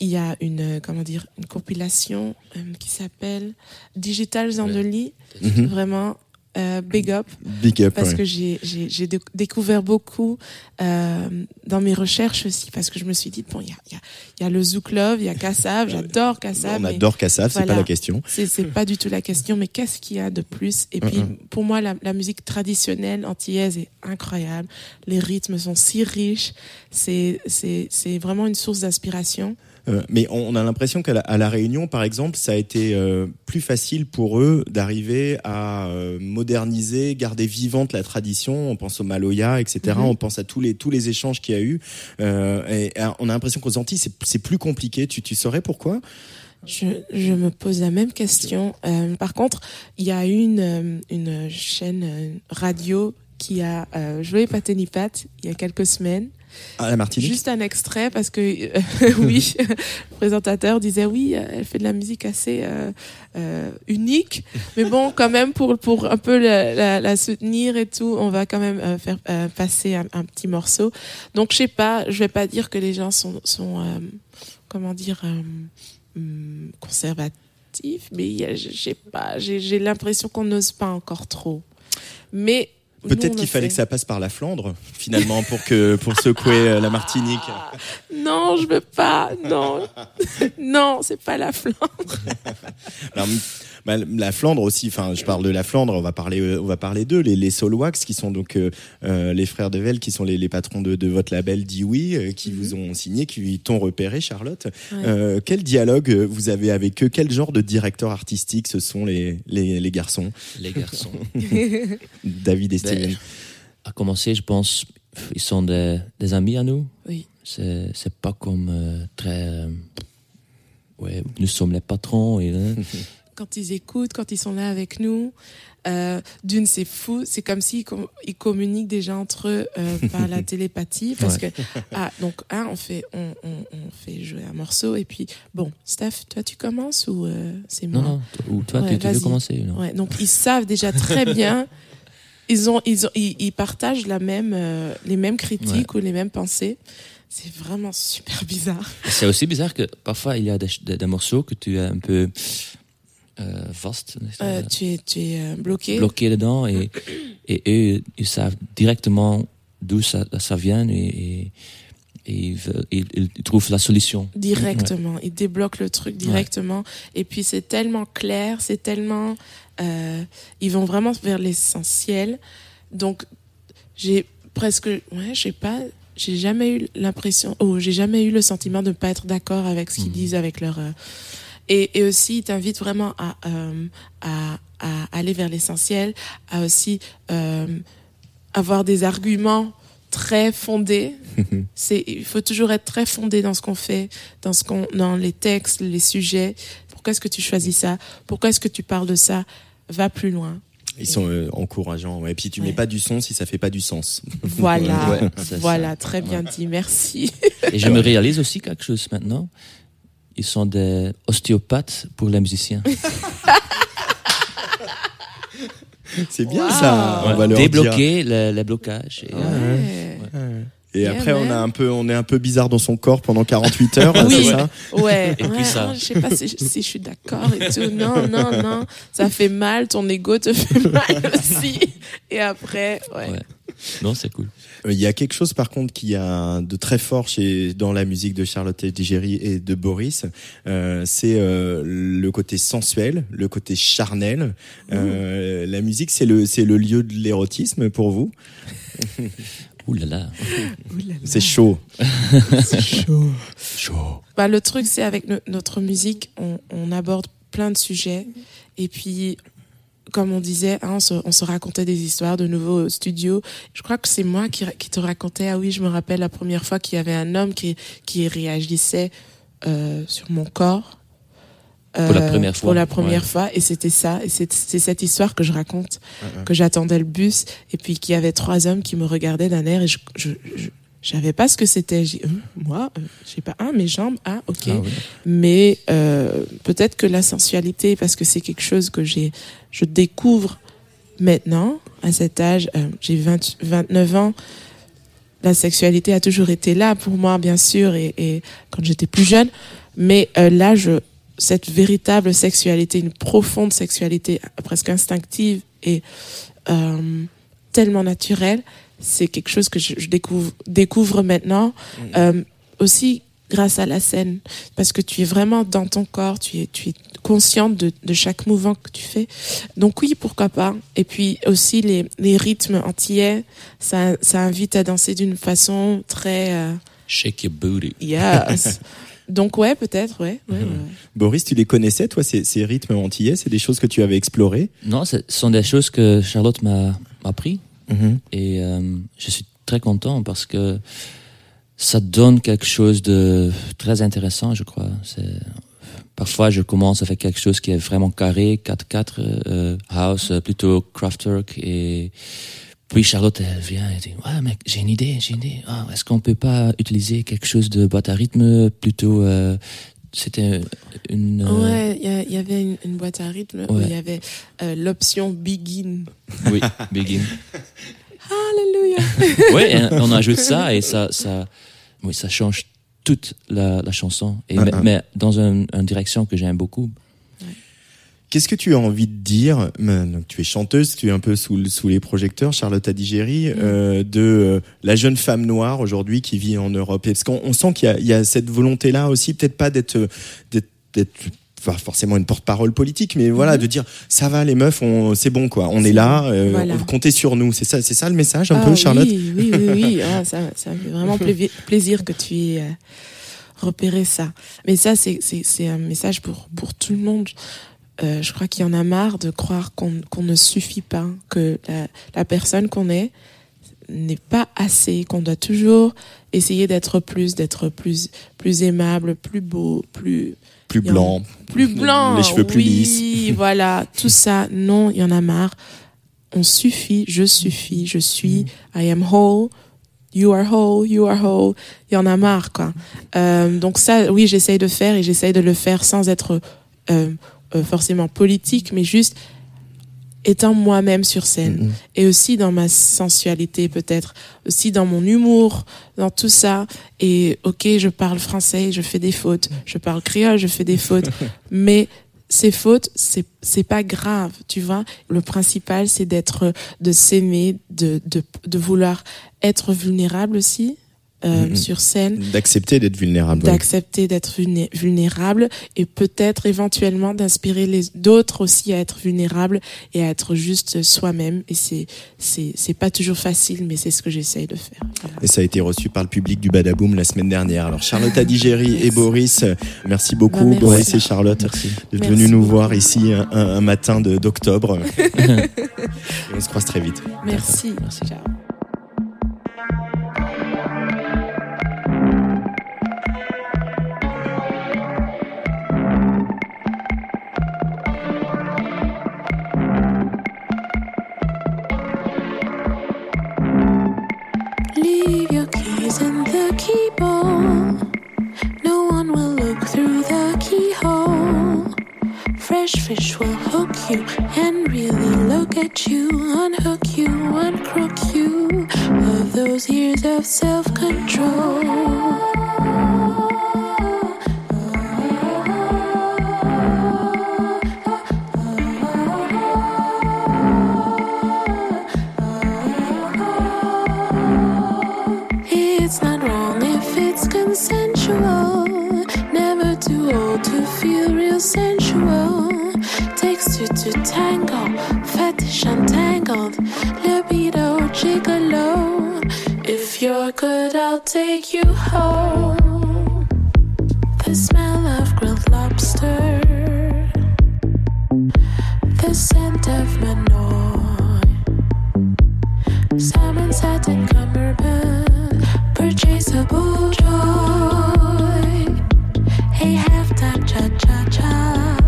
il y a une euh, comment dire une compilation euh, qui s'appelle Digital Zandoli. Mhm. Vraiment. Euh, big up. Big up, parce ouais. que j'ai j'ai j'ai dé- découvert beaucoup euh, dans mes recherches aussi parce que je me suis dit bon il y a y a, y a le Zouk Love il y a Kassav j'adore Kassav On adore Kassav, c'est pas la question. c'est c'est pas du tout la question mais qu'est-ce qu'il y a de plus? Et puis pour moi la, la musique traditionnelle antillaise est incroyable. Les rythmes sont si riches. C'est c'est c'est vraiment une source d'inspiration Euh, mais on a l'impression qu'à la, à la Réunion, par exemple, ça a été euh, plus facile pour eux d'arriver à euh, moderniser, garder vivante la tradition. On pense au Maloya, etc. Mhm. On pense à tous les tous les échanges qu'il y a eu. Et, on a l'impression qu'aux Antilles, c'est c'est plus compliqué. Tu tu saurais pourquoi? Je, je me pose la même question. Par contre, il y a une, une chaîne radio qui a joué Patenipat il y a quelques semaines. Juste un extrait parce que euh, oui, le présentateur disait oui, elle fait de la musique assez euh, euh, unique, mais bon, quand même pour pour un peu la, soutenir et tout, on va quand même faire passer un, petit morceau. Donc je sais pas, je vais pas dire que les gens sont sont comment dire hum, conservatifs, mais je sais pas, j'ai l'impression qu'on n'ose pas encore trop. Mais Peut-être qu'il fallait que ça passe par la Flandre, finalement, pour que pour secouer euh, la Martinique. Non, je veux pas. Non, non, c'est pas la Flandre. Alors, bah, la Flandre aussi. Enfin, je parle de la Flandre. On va parler, euh, on va parler d'eux, les, les Solwax, qui sont donc euh, euh, les frères de Vel, qui sont les, les patrons de, de votre label Dit Oui, euh, qui vous ont signé, qui t'ont repéré, Charlotte. Ouais. Euh, quel dialogue vous avez avec eux? Quel genre de directeur artistique ce sont les les, les garçons? Les garçons. David et Ben, Steven. À commencer, je pense, ils sont des, des amis à nous. Oui. C'est c'est pas comme euh, très. euh, ouais, nous sommes les patrons. Et. quand ils écoutent, quand ils sont là avec nous. Euh, D'une, c'est fou. C'est comme s'ils com- ils communiquent déjà entre eux euh, par la télépathie. Parce Ouais. que, ah, donc, hein, on, fait, on, on, on fait jouer un morceau. Et puis, bon, Steph, toi, tu commences ou euh, c'est moi? Non, ou toi, Ouais, tu, veux commencer non Ouais, donc ils savent déjà très bien. Ils ont, ils ont, ils, ils partagent la même, les mêmes critiques ou les mêmes pensées. C'est vraiment super bizarre. C'est aussi bizarre que parfois il y a des, morceaux que tu es un peu euh, Euh, tu es, tu es euh, bloqué. bloqué dedans et, et eux, ils savent directement d'où ça, ça vient et, ils, veulent- ils- ils trouvent la solution. directement. Ils débloquent le truc directement. Et puis c'est tellement clair, c'est tellement, euh, ils vont vraiment vers l'essentiel. Donc j'ai presque, ouais, je sais pas, j'ai jamais eu l'impression, oh, j'ai jamais eu le sentiment de ne pas être d'accord avec ce qu'ils disent, avec leur. Et, et aussi, ils t'invitent vraiment à, euh, à, à aller vers l'essentiel, à aussi euh, avoir des arguments très fondés. C'est, il faut toujours être très fondé dans ce qu'on fait, dans ce qu'on, dans les textes, les sujets. Pourquoi est-ce que tu choisis ça? Pourquoi est-ce que tu parles de ça? Va plus loin. Ils sont euh, encourageants. Ouais. Et puis tu mets pas du son si ça fait pas du sens. Voilà, Ouais, voilà, ça. très bien dit, merci. Et je me réalise aussi quelque chose maintenant. Ils sont des ostéopathes pour les musiciens. C'est bien Wow. ça. On va leur dire. Débloquer les, les blocages. Et, euh, Ouais. Et Yeah, après, on a un peu, on est un peu bizarre dans son corps pendant 48 heures. Oui. ça Ouais, Et puis ça. hein, je sais pas si, si je suis d'accord et tout. Non, non, non, ça fait mal, ton ego te fait mal aussi. Et après, ouais. Non, c'est cool. Euh, Il y a quelque chose par contre qui a de très fort chez dans la musique de Charlotte Digéry et de Boris, euh, c'est euh, le côté sensuel, le côté charnel. Euh, la musique, c'est le c'est le lieu de l'érotisme pour vous? Ouh là là. C'est chaud. Bah, le truc, c'est avec no- notre musique, on, on aborde plein de sujets. Et puis, comme on disait, hein, on, se, on se racontait des histoires de nouveau au studio. Je crois que c'est moi qui, qui te racontais, ah oui, je me rappelle la première fois qu'il y avait un homme qui, qui réagissait euh, sur mon corps. Pour la Euh, première fois, Pour la première ouais. fois. Et c'était ça. Et c'est c'est cette histoire que je raconte, que j'attendais le bus. Et puis qu'il y avait trois hommes qui me regardaient d'un air et je, je, je, je savais pas ce que c'était. J'ai Hum, moi, euh, je sais pas, ah, mes jambes, ah, ok. Ah oui. Mais euh, peut-être que la sensualité, parce que c'est quelque chose que j'ai, je découvre maintenant, à cet âge, euh, j'ai 20 29 ans, la sexualité a toujours été là pour moi, bien sûr, et, et quand j'étais plus jeune. Mais euh, là, je, cette véritable sexualité, une profonde sexualité, presque instinctive et euh, tellement naturelle, c'est quelque chose que je, je découvre, découvre maintenant. Euh, aussi grâce à la scène, parce que tu es vraiment dans ton corps, tu es, tu es consciente de, de chaque mouvement que tu fais. Donc oui, pourquoi pas. Et puis aussi les, les rythmes antillais, ça, ça invite à danser d'une façon très... euh, Shake your booty. yes. Donc ouais, peut-être, ouais. ouais, ouais. Boris, tu les connaissais toi ces, ces rythmes antillais? C'est des choses que tu avais explorées? Non, ce sont des choses que Charlotte m'a appris. Et euh, je suis très content parce que ça donne quelque chose de très intéressant, je crois. Parfois je commence avec quelque chose qui est vraiment carré, 4-4 euh, house, euh, plutôt Kraftwerk et puis Charlotte elle vient et dit ouais mec j'ai une idée, j'ai une idée. Ah, Est-ce qu'on peut pas utiliser quelque chose de boîte à rythme plutôt c'était une euh, Ouais, il y, avait une, une boîte à rythme où il y avait euh, l'option begin. oui begin. Alléluia. oui, on ajoute ça et ça, ça, oui, ça change toute la, la chanson. Et, Ah, mais, mais dans un- une direction que j'aime beaucoup. Qu'est-ce que tu as envie de dire euh, donc, Tu es chanteuse, tu es un peu sous, le- sous les projecteurs, Charlotte Adigéry, euh, de euh, la jeune femme noire aujourd'hui qui vit en Europe. Parce qu'on on sent qu'il y a, il y a cette volonté-là aussi, peut-être pas d'être, pas forcément une porte-parole politique, mais voilà, de dire ça va les meufs, c'est bon quoi, on est là, euh, Voilà. comptez sur nous. C'est ça, c'est ça le message un Ah peu, Charlotte. Oui, oui, oui. oui. Ah, ça, ça fait vraiment pla- plaisir que tu aies euh, repéré ça. Mais ça, c'est, un message pour, pour tout le monde. Euh, je crois qu'il y en a marre de croire qu'on, ne suffit pas, que la, la personne qu'on est n'est pas assez, qu'on doit toujours essayer d'être plus, d'être plus, plus aimable, plus beau, plus Plus blanc. plus blanc, Les cheveux plus oui, lisses. voilà, tout ça. Non, il y en a marre. On suffit, je suffis, je suis, I am whole. You are whole, you are whole. Il y en a marre, quoi. Euh, donc ça, oui, j'essaye de faire et j'essaye de le faire sans être euh, euh, forcément politique, mais juste étant moi-même sur scène. Et aussi dans ma sensualité, peut-être. Aussi dans mon humour, dans tout ça. Et ok, je parle français, je fais des fautes. Je parle créole, je fais des fautes. mais ces fautes, c'est c'est pas grave, tu vois. Le principal, c'est d'être, de s'aimer, de, de de vouloir être vulnérable aussi euh, Mhm. sur scène D'accepter d'être vulnérable. d'accepter d'être vulné- vulnérable et peut-être éventuellement d'inspirer les d'autres aussi à être vulnérables et à être juste soi-même et c'est c'est c'est pas toujours facile mais c'est ce que j'essaye de faire. Et ça a été reçu par le public du Badaboom la semaine dernière. Alors Charlotte Adigéry et Boris, euh, merci beaucoup Bah, merci. Boris et Charlotte d'être Merci venus nous beaucoup. voir ici un, un- matin de- d'octobre. On se croise très vite. Merci. Ciao. In the keyboard. No one will look through the keyhole. Fresh fish will hook you and really look at you, unhook you, uncrook you of those years of self control. Feel real sensual. Takes two to tango, fetish untangled. Libido gigolo. If you're good, I'll take you home. The smell of grilled lobster. The scent of manure. Cha cha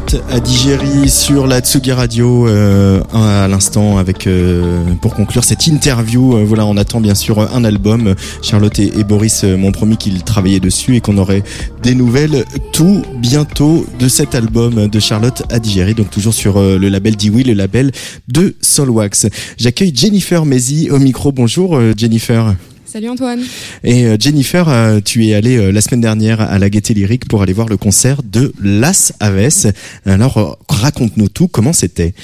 Charlotte Adigéry sur la Tsugi Radio euh, à l'instant avec euh, pour conclure cette interview. euh, voilà, on attend bien sûr un album. Charlotte et, Boris euh, m'ont promis qu'ils travaillaient dessus et qu'on aurait des nouvelles tout bientôt de cet album de Charlotte Adigéry. Donc toujours sur euh, le label Dewey, le label de Solwax. J'accueille Jennifer Mezi au micro. Bonjour Jennifer. Salut Antoine. Et euh, Jennifer, euh, tu es allée euh, la semaine dernière à la Gaieté Lyrique pour aller voir le concert de Las Aves. Alors raconte-nous tout, comment c'était?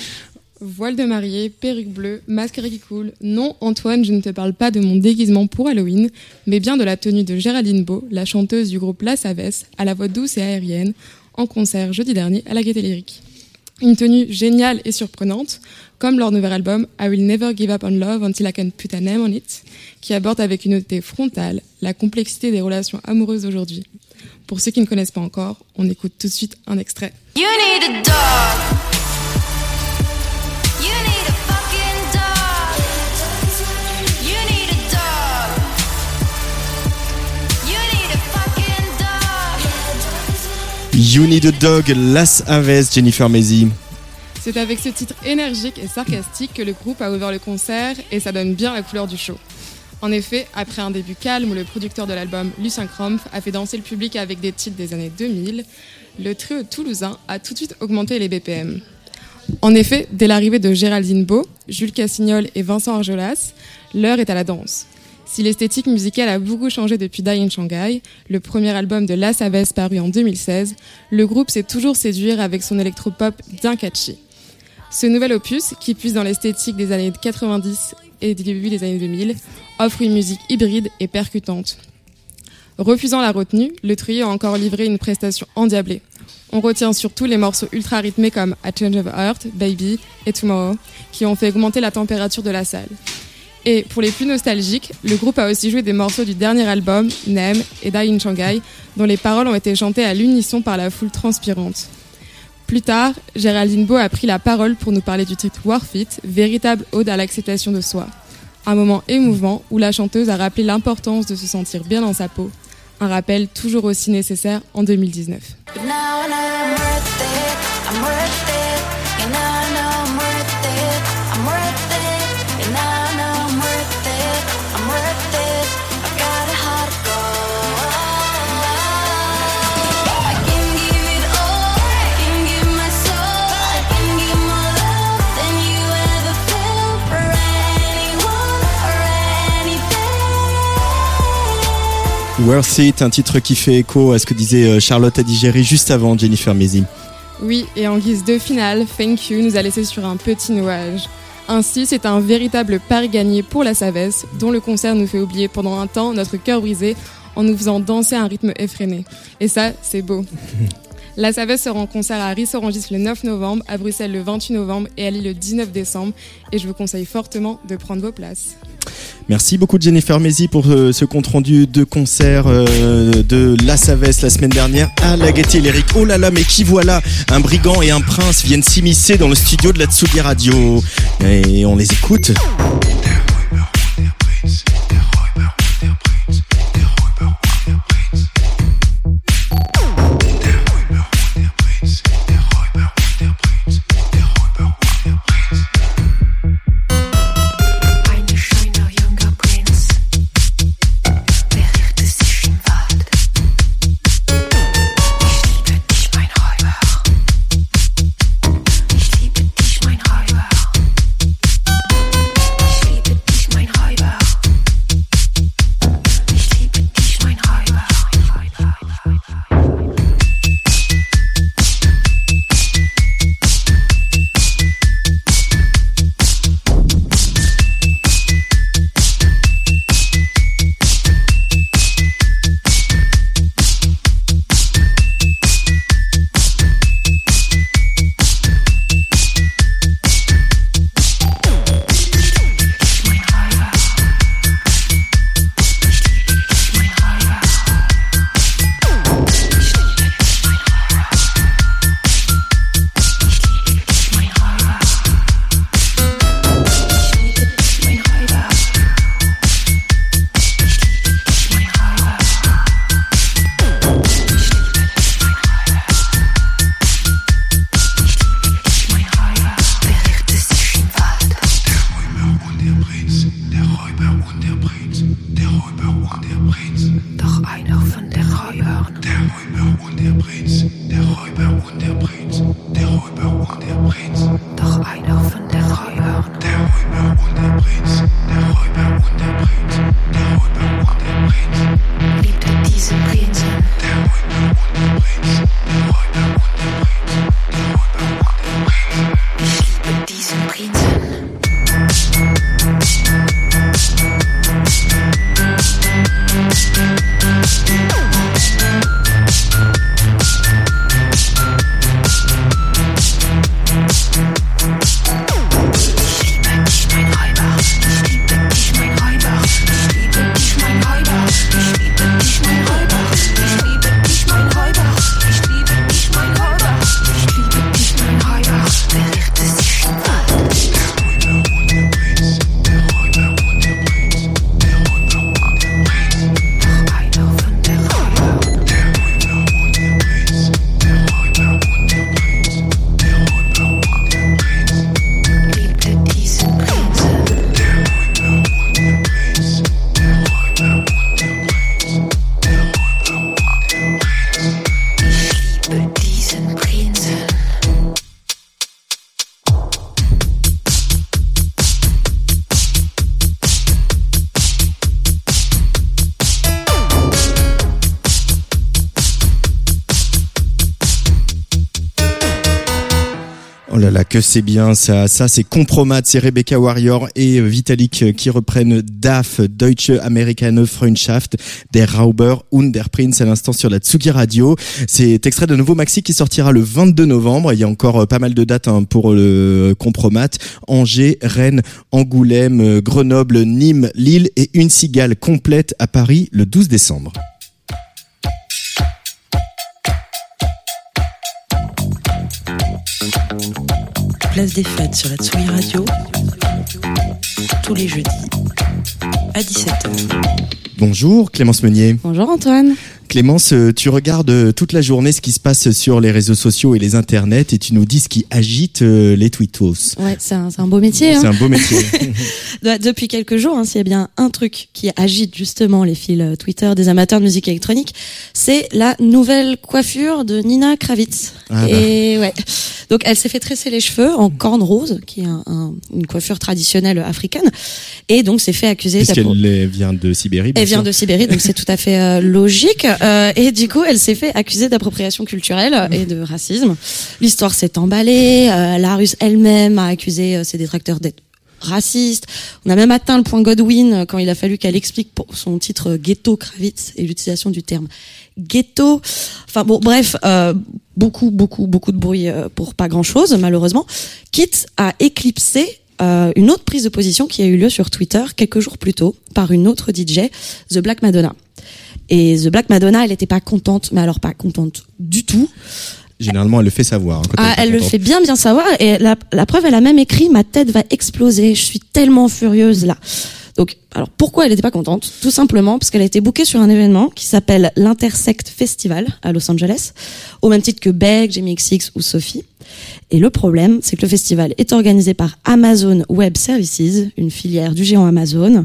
Voile de mariée, perruque bleue, mascara qui coule. Non, Antoine, je ne te parle pas de mon déguisement pour Halloween, mais bien de la tenue de Géraldine Beau, la chanteuse du groupe La Savesse, à la voix douce et aérienne, en concert jeudi dernier à la Gaieté Lyrique. Une tenue géniale et surprenante, comme leur nouvel album I Will Never Give Up on Love Until I Can Put a Name on It, qui aborde avec une notée frontale la complexité des relations amoureuses aujourd'hui. Pour ceux qui ne connaissent pas encore, on écoute tout de suite un extrait. You Need a Dog, Las Aves, Jennifer Mezi. C'est avec ce titre énergique et sarcastique que le groupe a ouvert le concert et ça donne bien la couleur du show. En effet, après un début calme où le producteur de l'album, Lucien Krampf, a fait danser le public avec des titres des années 2000, le trio toulousain a tout de suite augmenté les BPM. En effet, dès l'arrivée de Géraldine Beau, Jules Cassignol et Vincent Arjolas, l'heure est à la danse. Si l'esthétique musicale a beaucoup changé depuis Die in Shanghai, le premier album de La Savès paru en 2016, le groupe s'est toujours séduire avec son électropop bien catchy. Ce nouvel opus, qui puise dans l'esthétique des années 90 et début des années 2000, offre une musique hybride et percutante. Refusant la retenue, le trio a encore livré une prestation endiablée. On retient surtout les morceaux ultra rythmés comme A Change of Heart, Baby et Tomorrow, qui ont fait augmenter la température de la salle. Et pour les plus nostalgiques, le groupe a aussi joué des morceaux du dernier album, Nem et Die in Shanghai, dont les paroles ont été chantées à l'unisson par la foule transpirante. Plus tard, Géraldine Beau a pris la parole pour nous parler du titre Warfit, véritable ode à l'acceptation de soi. Un moment émouvant où la chanteuse a rappelé l'importance de se sentir bien dans sa peau. Un rappel toujours aussi nécessaire en 2019. Worth It, un titre qui fait écho à ce que disait euh, Charlotte Adigéry juste avant Jennifer Mézi. Oui, et en guise de finale, Thank You nous a laissé sur un petit nuage. Ainsi, c'est un véritable pari gagné pour la Savesse, dont le concert nous fait oublier pendant un temps notre cœur brisé en nous faisant danser à un rythme effréné. Et ça, c'est beau. La Savesse sera en concert à Ris-Orangis le 9 novembre, à Bruxelles le 28 novembre et à Lille le 19 décembre. Et je vous conseille fortement de prendre vos places. Merci beaucoup Jennifer Mézi pour euh, ce compte rendu de concert euh, de La Savesse la semaine dernière à la Gaîté Lyrique. Oh là là, mais qui voilà? Un brigand et un prince viennent s'immiscer dans le studio de la Tsugi Radio. Et on les écoute. Que c'est bien ça. Ça, c'est Compromat, c'est Rebecca Warrior et euh, Vitalik euh, qui reprennent DAF, Deutsche Amerikaner Freundschaft, der Rauber und der Prinz à l'instant sur la Tsugi Radio. C'est extrait d'un nouveau maxi qui sortira le 22 novembre. Il y a encore euh, pas mal de dates hein, pour le Compromat. Angers, Rennes, Angoulême, Grenoble, Nîmes, Lille et une cigale complète à Paris le 12 décembre. Place des fêtes sur la Tsugi Radio. Tous les jeudis à 17h. Bonjour Clémence Meunier. Bonjour Antoine. Clémence, euh, tu regardes euh, toute la journée ce qui se passe sur les réseaux sociaux et les internets et tu nous dis ce qui agite euh, les tweetos. Ouais, c'est un, beau métier. hein. C'est un beau métier. De- Depuis quelques jours, hein, s'il y a bien un truc qui agite justement les fils Twitter des amateurs de musique électronique, c'est la nouvelle coiffure de Nina Kravitz. Ah bah. Et ouais, donc elle s'est fait tresser les cheveux en corne rose, qui est un- un- une coiffure traditionnelle africaine, et donc s'est fait accuser. Puisqu'elle euh, vient de Sibérie. Elle vient de Sibérie, donc c'est tout à fait euh, logique. Euh, et du coup, elle s'est fait accuser d'appropriation culturelle et de racisme. L'histoire s'est emballée. Euh, la Russe elle-même a accusé euh, ses détracteurs d'être racistes. On a même atteint le point Godwin quand il a fallu qu'elle explique pour son titre Ghetto Kravitz et l'utilisation du terme ghetto. Enfin bon, bref, beaucoup, beaucoup, beaucoup de bruit pour pas grand-chose, malheureusement. Quitte à éclipser une autre prise de position qui a eu lieu sur Twitter quelques jours plus tôt par une autre DJ, The Black Madonna. Et The Black Madonna, elle n'était pas contente, mais alors pas contente du tout. Généralement, elle le fait savoir. hein, quand Ah, elle le fait bien bien savoir et la, la preuve elle a même écrit ma tête va exploser je suis tellement furieuse là donc alors pourquoi elle n'était pas contente? Tout simplement parce qu'elle a été bookée sur un événement qui s'appelle l'Intersect Festival à Los Angeles au même titre que Beck, Jamie XX ou Sophie et le problème c'est que le festival est organisé par Amazon Web Services une filière du géant Amazon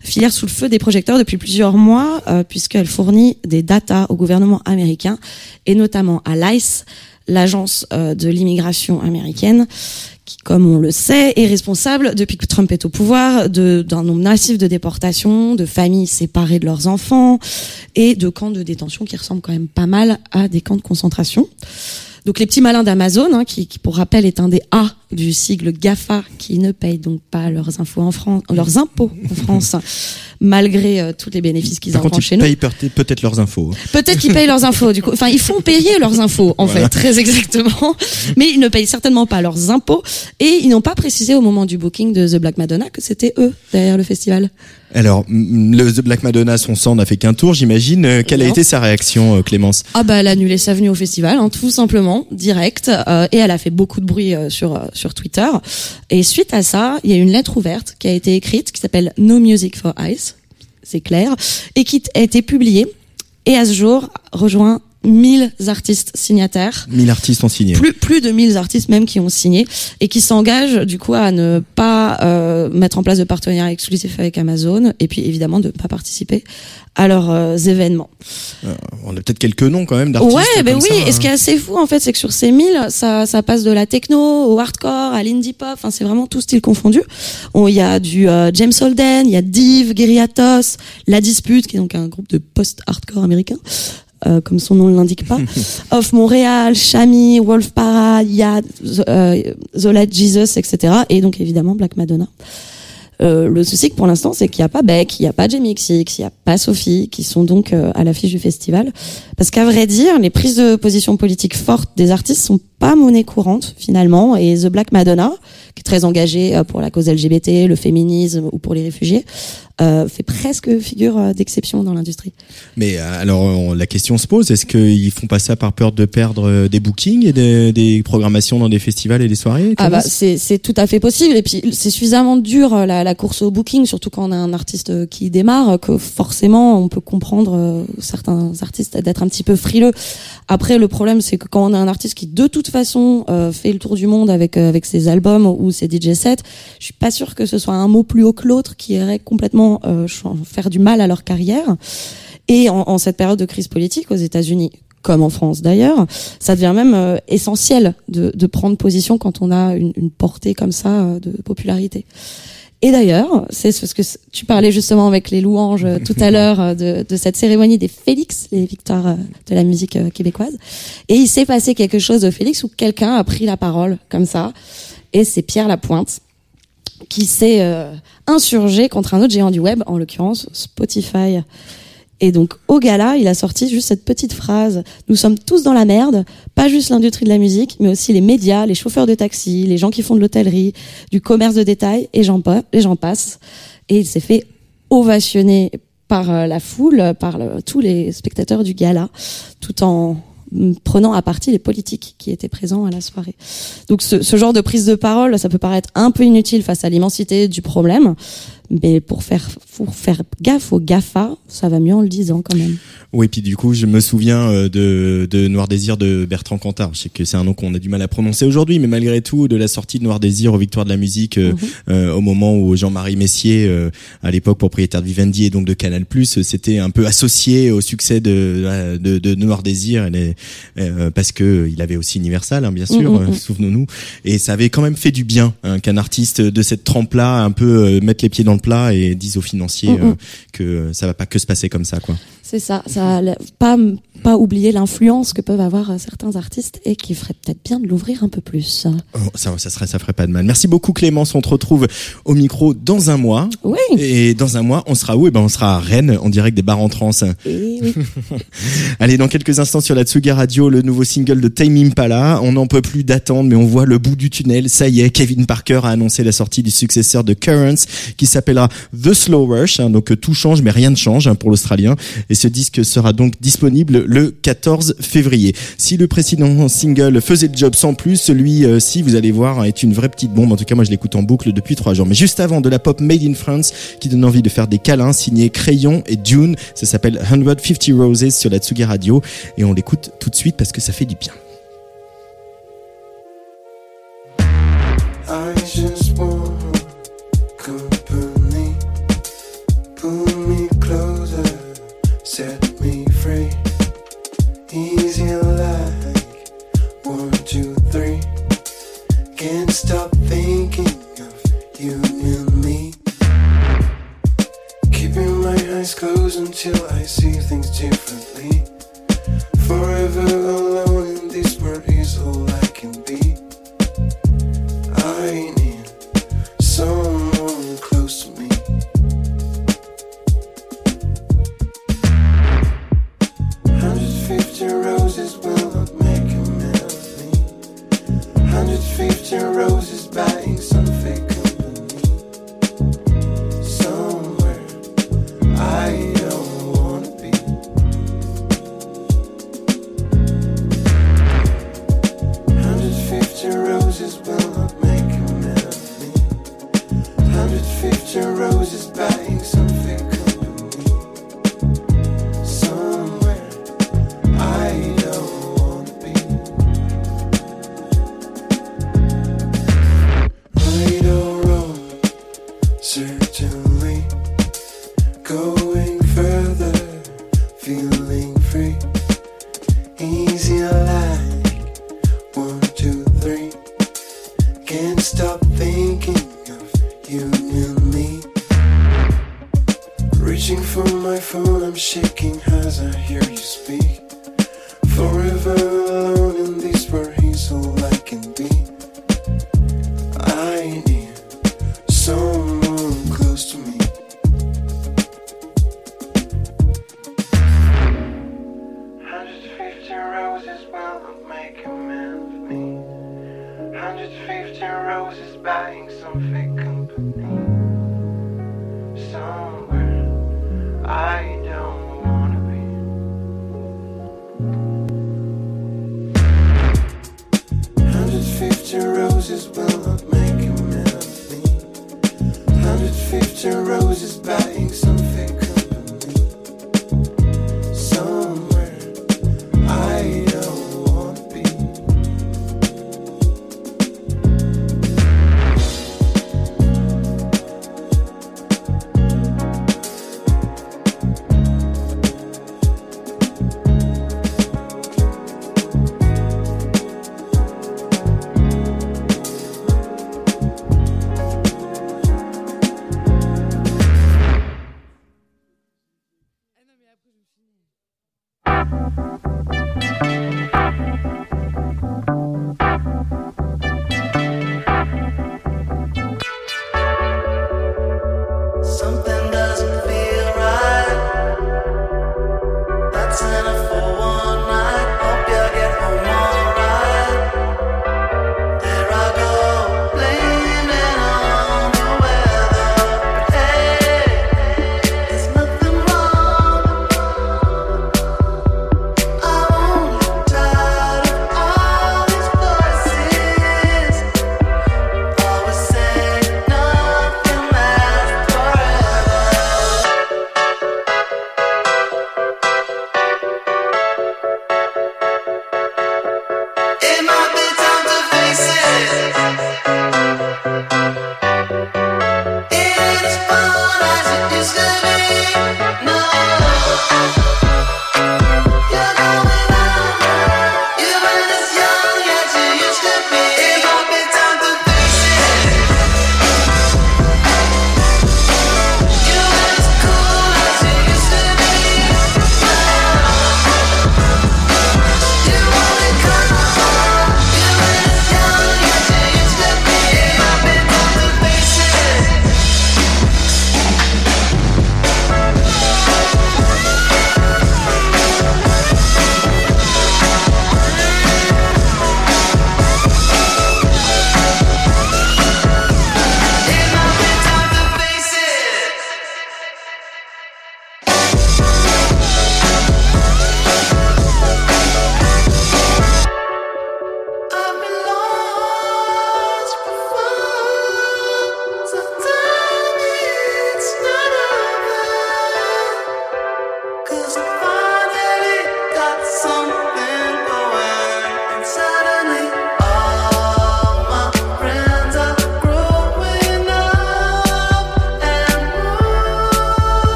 filière sous le feu des projecteurs depuis plusieurs mois euh, puisqu'elle fournit des datas au gouvernement américain et notamment à l'ICE l'agence euh, de l'immigration américaine, qui, comme on le sait, est responsable, depuis que Trump est au pouvoir, d'un nombre massif de déportations, de familles séparées de leurs enfants et de camps de détention qui ressemblent quand même pas mal à des camps de concentration. Donc les petits malins d'Amazon, hein, qui, qui pour rappel est un des A du sigle GAFA, qui ne payent donc pas leurs infos en France, leurs impôts en France, malgré euh, tous les bénéfices qu'ils engrangent chez ils nous. payent peut- peut-être leurs infos. Peut-être qu'ils payent leurs infos, du coup. Enfin, ils font payer leurs infos, en Voilà. fait, très exactement. Mais ils ne payent certainement pas leurs impôts. Et ils n'ont pas précisé au moment du booking de The Black Madonna que c'était eux derrière le festival. Alors, le The Black Madonna, son sang n'a fait qu'un tour, j'imagine. Euh, Quelle a été sa réaction, euh, Clémence? Ah bah elle a annulé sa venue au festival, hein, tout simplement, direct, euh, et elle a fait beaucoup de bruit euh, sur euh, sur Twitter. Et suite à ça, il y a une lettre ouverte qui a été écrite, qui s'appelle No Music for Ice, c'est clair, et qui a été publiée. Et à ce jour, rejoint 1000 artistes signataires. 1000 artistes ont signé. Plus, plus de 1000 artistes même qui ont signé et qui s'engagent du coup à ne pas euh, mettre en place de partenariat exclusif avec Amazon et puis évidemment de ne pas participer à leurs euh, événements. Euh, on a peut-être quelques noms quand même d'artistes. Ouais, ben oui. ça, et ce qui est hein. assez fou, en fait, c'est que sur ces 1000, ça, ça passe de la techno au hardcore, à l'indie pop. Enfin, c'est vraiment tout style confondu. On- Il y a du euh, James Holden, il y a Div, Gueriatos, La Dispute, qui est donc un groupe de post-hardcore américain. Euh, comme son nom ne l'indique pas. Off Montréal, Chami, Wolf Parade, Yad, Z- euh, Zola Jesus, etc. Et donc évidemment Black Madonna. Euh, le souci que pour l'instant, c'est qu'il n'y a pas Beck, il n'y a pas Jamie XX, il n'y a pas Sophie, qui sont donc euh, à l'affiche du festival. Parce qu'à vrai dire, les prises de position politique fortes des artistes sont pas monnaie courante finalement. Et The Black Madonna, qui est très engagée euh, pour la cause LGBT, le féminisme ou pour les réfugiés, euh, fait presque figure euh, d'exception dans l'industrie. Mais alors, on- la question se pose est-ce qu'ils font pas ça par peur de perdre des bookings et des, des programmations dans des festivals et des soirées Ah bah c'est tout à fait possible et puis c'est suffisamment dur la, la course au booking surtout quand on a un artiste qui démarre que forcément on peut comprendre certains artistes d'être un petit peu frileux. Après le problème c'est que quand on a un artiste qui de toute façon euh, fait le tour du monde avec euh, avec ses albums ou ses DJ sets, je suis pas sûre que ce soit un mot plus haut que l'autre qui irait complètement euh, faire du mal à leur carrière. Et en, en cette période de crise politique aux États-Unis, comme en France d'ailleurs, ça devient même euh, essentiel de, de prendre position quand on a une, une portée comme ça euh, de popularité. Et d'ailleurs, c'est parce que tu parlais justement avec les louanges euh, tout à l'heure euh, de, de cette cérémonie des Félix, les victoires euh, de la musique québécoise. Et il s'est passé quelque chose au Félix où quelqu'un a pris la parole comme ça. Et c'est Pierre Lapointe qui s'est euh, insurgé contre un autre géant du web, en l'occurrence Spotify. Et donc au gala, il a sorti juste cette petite phrase Nous sommes tous dans la merde, pas juste l'industrie de la musique, mais aussi les médias, les chauffeurs de taxi, les gens qui font de l'hôtellerie, du commerce de détail, et j'en passe. Et il s'est fait ovationner par euh, la foule, par tous les spectateurs du gala, tout en mm, prenant à partie les politiques qui étaient présents à la soirée. Donc ce genre de prise de parole, ça peut paraître un peu inutile face à l'immensité du problème, mais pour faire pour faire gaffe aux GAFA, ça va mieux en le disant quand même. Oui, puis du coup, je me souviens euh, de, de Noir Désir de Bertrand Cantat. Je sais que c'est un nom qu'on a du mal à prononcer aujourd'hui, mais malgré tout, de la sortie de Noir Désir aux Victoires de la musique, euh, euh, au moment où Jean-Marie Messier, euh, à l'époque propriétaire de Vivendi et donc de Canal+, euh, c'était un peu associé au succès de, de, de Noir Désir, les- euh, parce que il avait aussi Universal, hein, bien sûr, mm, euh, mm. souvenons-nous, et ça avait quand même fait du bien hein, qu'un artiste de cette trempe-là un peu euh, mette les pieds dans le plat et dise aux financiers Mm, mm. euh, que ça va pas que se passer comme ça, quoi. C'est ça, ça pas pas oublier l'influence que peuvent avoir euh, certains artistes et qui ferait peut-être bien de l'ouvrir un peu plus. Oh, ça, ça serait, ça ferait pas de mal. Merci beaucoup Clémence. On te retrouve au micro dans un mois. Oui. Et dans un mois, on sera où? Eh ben, on sera à Rennes, en direct des bars en trans. Et oui. Allez, dans quelques instants sur la Tsuga Radio, le nouveau single de Time Impala. On n'en peut plus d'attendre, mais on voit le bout du tunnel. Ça y est, Kevin Parker a annoncé la sortie du successeur de Currents, qui s'appellera The Slow Rush. hein. donc euh, tout change, mais rien ne change hein, pour l'Australien. Et ce disque sera donc disponible le 14 février. Si le précédent single faisait le job sans plus, celui-ci, vous allez voir, est une vraie petite bombe. En tout cas, moi, je l'écoute en boucle depuis trois jours. Mais juste avant, de la pop made in France, qui donne envie de faire des câlins, signé Crayon et Dune. Ça s'appelle 150 Roses sur la Tsugi Radio. Et on l'écoute tout de suite parce que ça fait du bien. Eyes closed until I see things differently. Forever alone in this world is all I can be. I need someone close to me. Hundred fifty roses will not make a man of me. Hundred fifty roses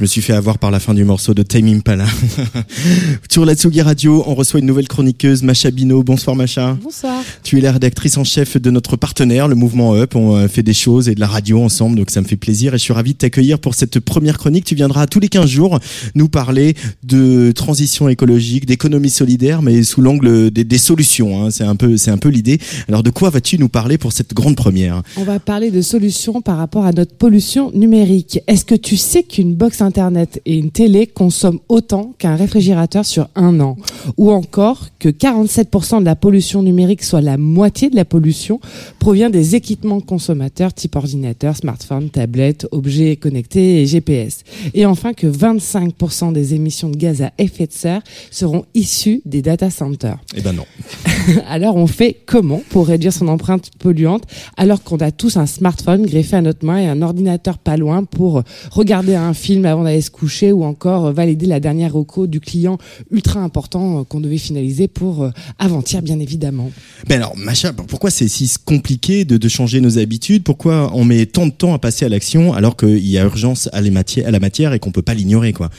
Je me suis fait avoir par la fin du morceau de Time Impala. Sur la Tsugi Radio, on reçoit une nouvelle chroniqueuse, Macha Bino. Bonsoir Macha. Bonsoir. Tu es la rédactrice en chef de notre partenaire, le mouvement Up. On euh, fait des choses et de la radio ensemble, donc ça me fait plaisir et je suis ravi de t'accueillir pour cette première chronique. Tu viendras tous les 15 jours nous parler de transition écologique, d'économie solidaire, mais sous l'angle des, des solutions. hein. C'est un peu, c'est un peu l'idée. Alors de quoi vas-tu nous parler pour cette grande première? On va parler de solutions par rapport à notre pollution numérique. Est-ce que tu sais qu'une box internet et une télé consomment autant qu'un réfrigérateur sur un an Ou encore que 47% de la pollution numérique, soit la moitié de la pollution, provient des équipements consommateurs type ordinateur, smartphone, tablette, objets connectés et GPS. Et enfin que 25% des émissions de gaz à effet de serre seront issues des data centers. Eh ben non. Alors on fait comment pour réduire son empreinte polluante alors qu'on a tous un smartphone greffé à notre main et un ordinateur pas loin pour regarder un film avant d'aller se coucher ou encore valider la dernière reco du client ultra important euh, qu'on devait finaliser pour euh, avant-hier bien évidemment. Ben alors, Macha, pourquoi c'est si compliqué de, de changer nos habitudes? Pourquoi on met tant de temps à passer à l'action alors qu'il y a urgence à, les matières, à la matière et qu'on peut pas l'ignorer quoi?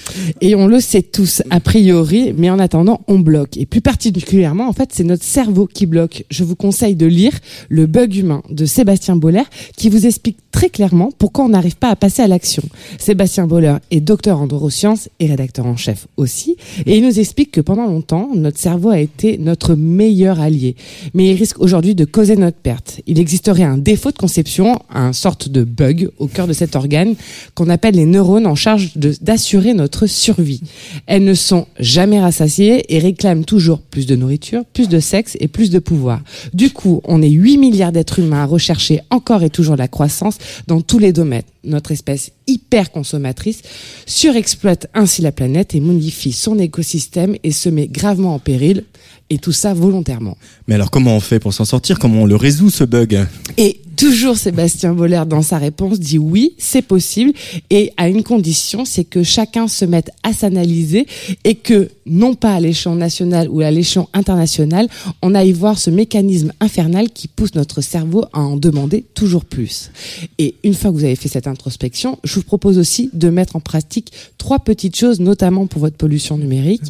Et on le sait tous a priori, mais en attendant on bloque. Et plus particulièrement en fait c'est notre cerveau qui bloque. Je vous conseille de lire Le bug humain de Sébastien Boller qui vous explique très clairement pourquoi on n'arrive pas à passer à l'action. Sébastien Boller est docteur en neurosciences et rédacteur en chef aussi, et il nous explique que pendant longtemps, notre cerveau a été notre meilleur allié, mais il risque aujourd'hui de causer notre perte. Il existerait un défaut de conception, un sorte de bug au cœur de cet organe qu'on appelle les neurones en charge d'assurer notre survie. Elles ne sont jamais rassasiées et réclament toujours plus de nourriture, plus de sexe et plus de pouvoir. Du coup, on est 8 milliards d'êtres humains à rechercher encore et toujours la croissance dans tous les domaines. Notre espèce hyper consommatrice surexploite ainsi la planète et modifie son écosystème et se met gravement en péril. Et tout ça volontairement. Mais alors comment on fait pour s'en sortir? Comment on le résout ce bug? Et toujours Sébastien Boller dans sa réponse dit oui, c'est possible et à une condition, c'est que chacun se mette à s'analyser et que non pas à l'échelon national ou à l'échelon international, on aille voir ce mécanisme infernal qui pousse notre cerveau à en demander toujours plus. Et une fois que vous avez fait cette introspection, je vous propose aussi de mettre en pratique trois petites choses, notamment pour votre pollution numérique.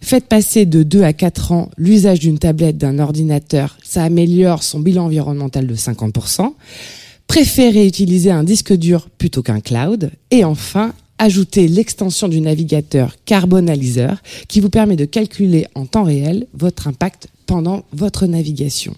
Faites passer de 2 à 4 ans l'usage d'une tablette, d'un ordinateur. Ça améliore son bilan environnemental de 50%. Préférez utiliser un disque dur plutôt qu'un cloud. Et enfin, ajoutez l'extension du navigateur Carbonaliseur qui vous permet de calculer en temps réel votre impact pendant votre navigation.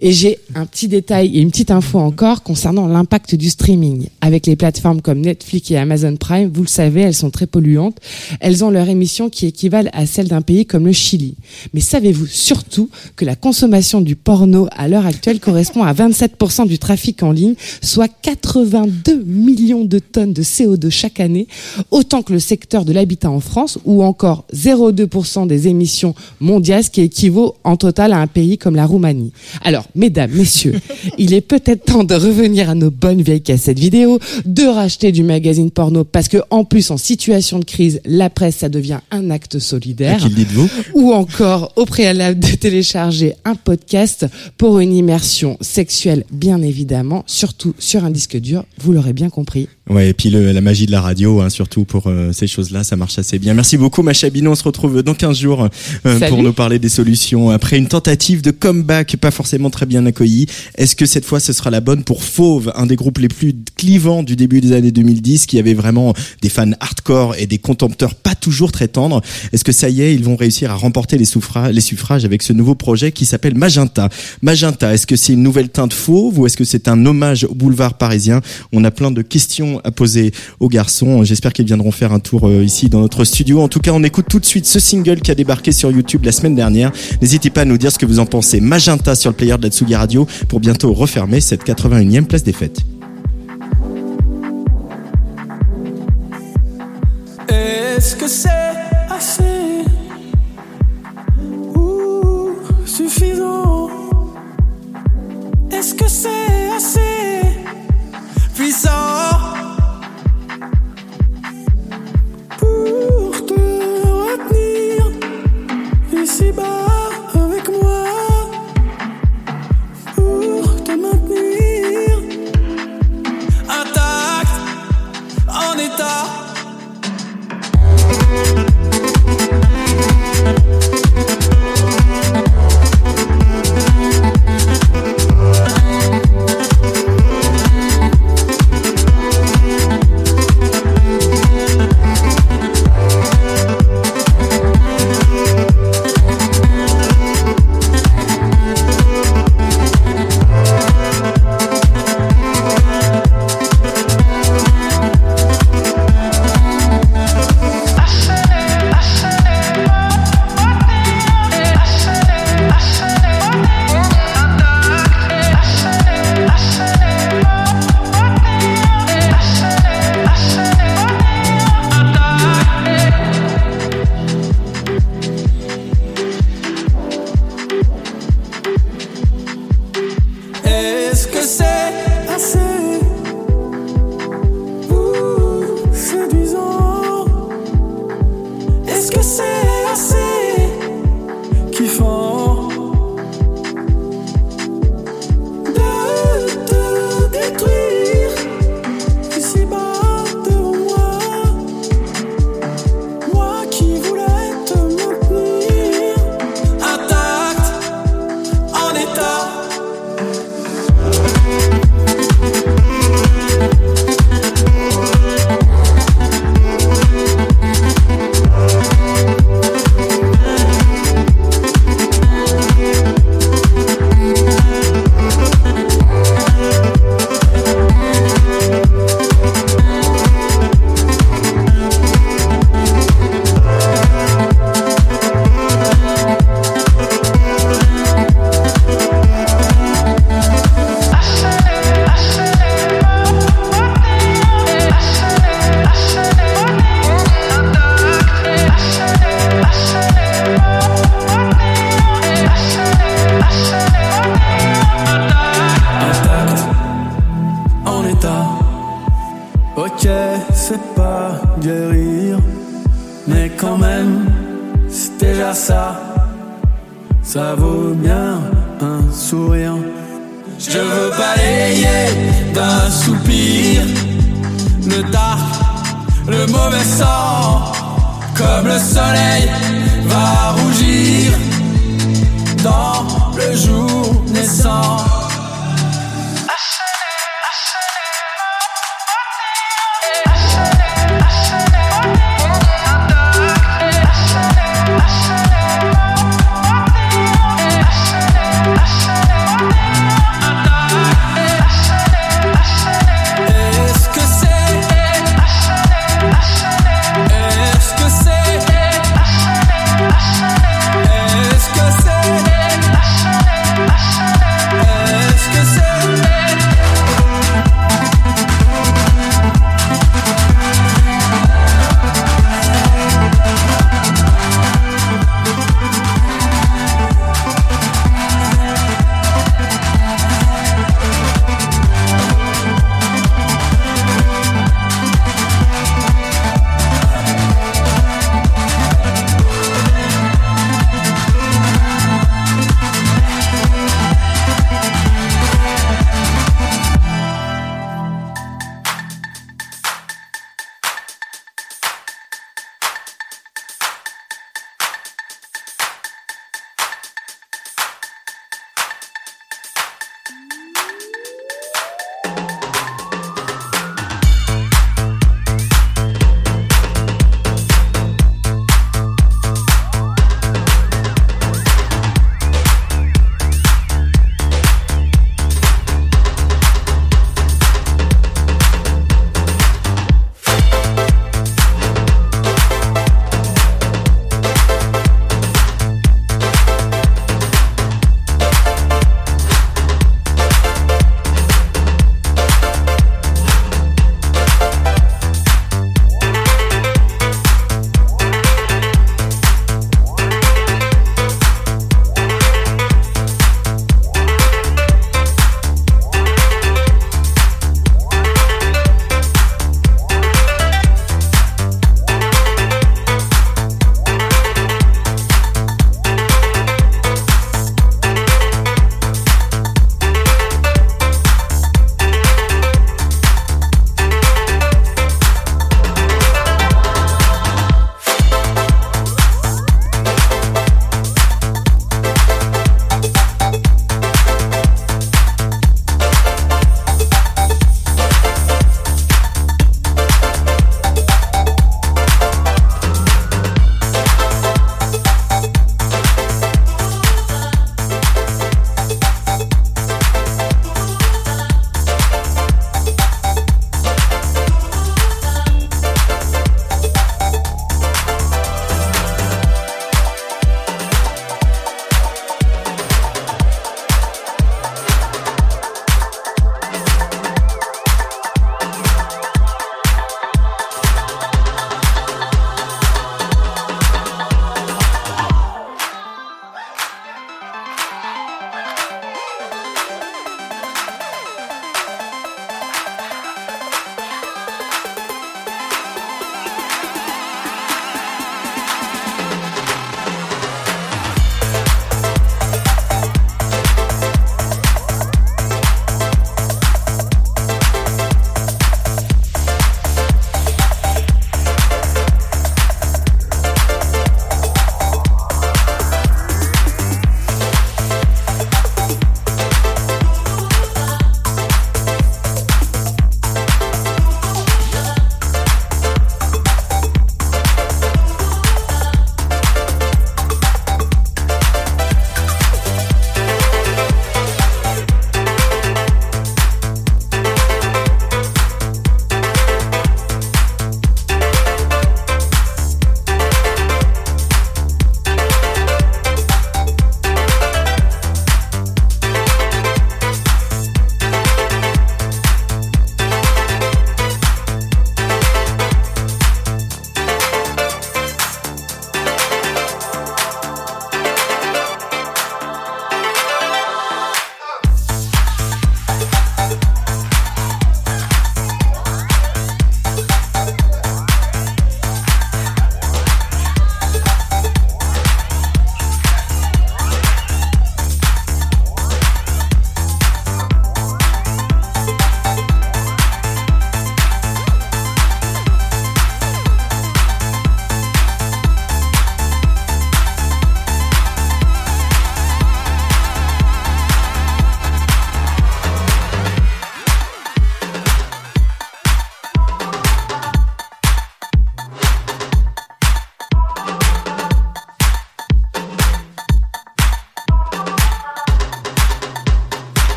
Et j'ai un petit détail et une petite info encore concernant l'impact du streaming. Avec les plateformes comme Netflix et Amazon Prime, vous le savez, elles sont très polluantes. Elles ont leur émission qui équivalent à celle d'un pays comme le Chili. Mais savez-vous surtout que la consommation du porno à l'heure actuelle correspond à 27% du trafic en ligne, soit 82 millions de tonnes de CO2 chaque année, autant que le secteur de l'habitat en France, ou encore 0,2% des émissions mondiales, ce qui équivaut en total à un pays comme la Roumanie. Alors, mesdames, messieurs, il est peut-être temps de revenir à nos bonnes vieilles cassettes vidéo, de racheter du magazine porno, parce que en plus, en situation de crise, la presse, ça devient un acte solidaire. À qui le dites-vous? Ou encore, au préalable, de télécharger un podcast pour une immersion sexuelle, bien évidemment, surtout sur un disque dur, vous l'aurez bien compris. Ouais, et puis le- la magie de la radio, hein, surtout pour euh, ces choses-là, ça marche assez bien. Merci beaucoup, Macha Bino. On se retrouve dans 15 jours euh, pour nous parler des solutions. Après une tentative de comeback pas forcément très bien accueillie, est-ce que cette fois ce sera la bonne pour Fauve, un des groupes les plus clivants du début des années 2010, qui avait vraiment des fans hardcore et des contempteurs pas toujours très tendres? Est-ce que ça y est, ils vont réussir à remporter les, les suffrages avec ce nouveau projet qui s'appelle Magenta? Magenta, est-ce que c'est une nouvelle teinte Fauve ou est-ce que c'est un hommage au boulevard parisien? On a plein de questions à poser aux garçons. J'espère qu'ils viendront faire un tour euh, ici dans notre studio. En tout cas, on écoute tout de suite ce single qui a débarqué sur YouTube la semaine dernière. N'hésitez pas à nous dire ce que vous en pensez. Magenta sur le player de la Tsugi Radio pour bientôt refermer cette 81e place des fêtes. Est-ce que c'est assez? Suffisant? Est-ce que c'est assez? Puissant money talk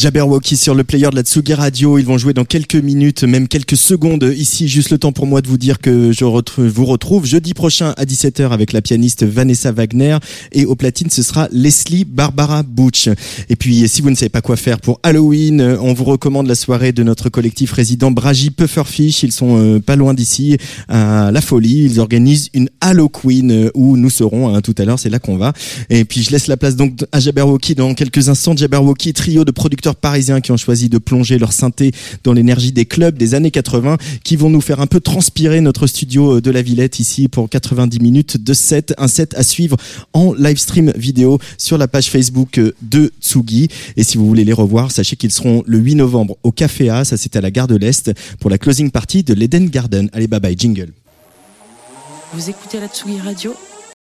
Jabberwocky sur le player de la Tsugi Radio. Ils vont jouer dans quelques minutes, même quelques secondes. Ici, juste le temps pour moi de vous dire que je vous retrouve jeudi prochain à 17h avec la pianiste Vanessa Wagner. Et au platine, ce sera Leslie Barbara Butch. Et puis, si vous ne savez pas quoi faire pour Halloween, euh, on vous recommande la soirée de notre collectif résident Bragi Pufferfish. Ils sont euh, pas loin d'ici, à La Folie. Ils organisent une Halloween euh, où nous serons hein, tout à l'heure. C'est là qu'on va. Et puis, je laisse la place donc à Jabberwocky dans quelques instants. Jabberwocky, trio de producteurs parisiens qui ont choisi de plonger leur synthé dans l'énergie des clubs des années 80, qui vont nous faire un peu transpirer notre studio euh, de la Villette ici pour 90 minutes de set. Un set à suivre en live stream vidéo sur la page Facebook euh, de Tsugi. Et si vous voulez les revoir, sachez qu'ils seront le 8 novembre au Café A, ça c'est à la gare de l'Est, pour la closing party de l'Eden Garden. Allez, bye bye, jingle. Vous écoutez la Tsugi Radio?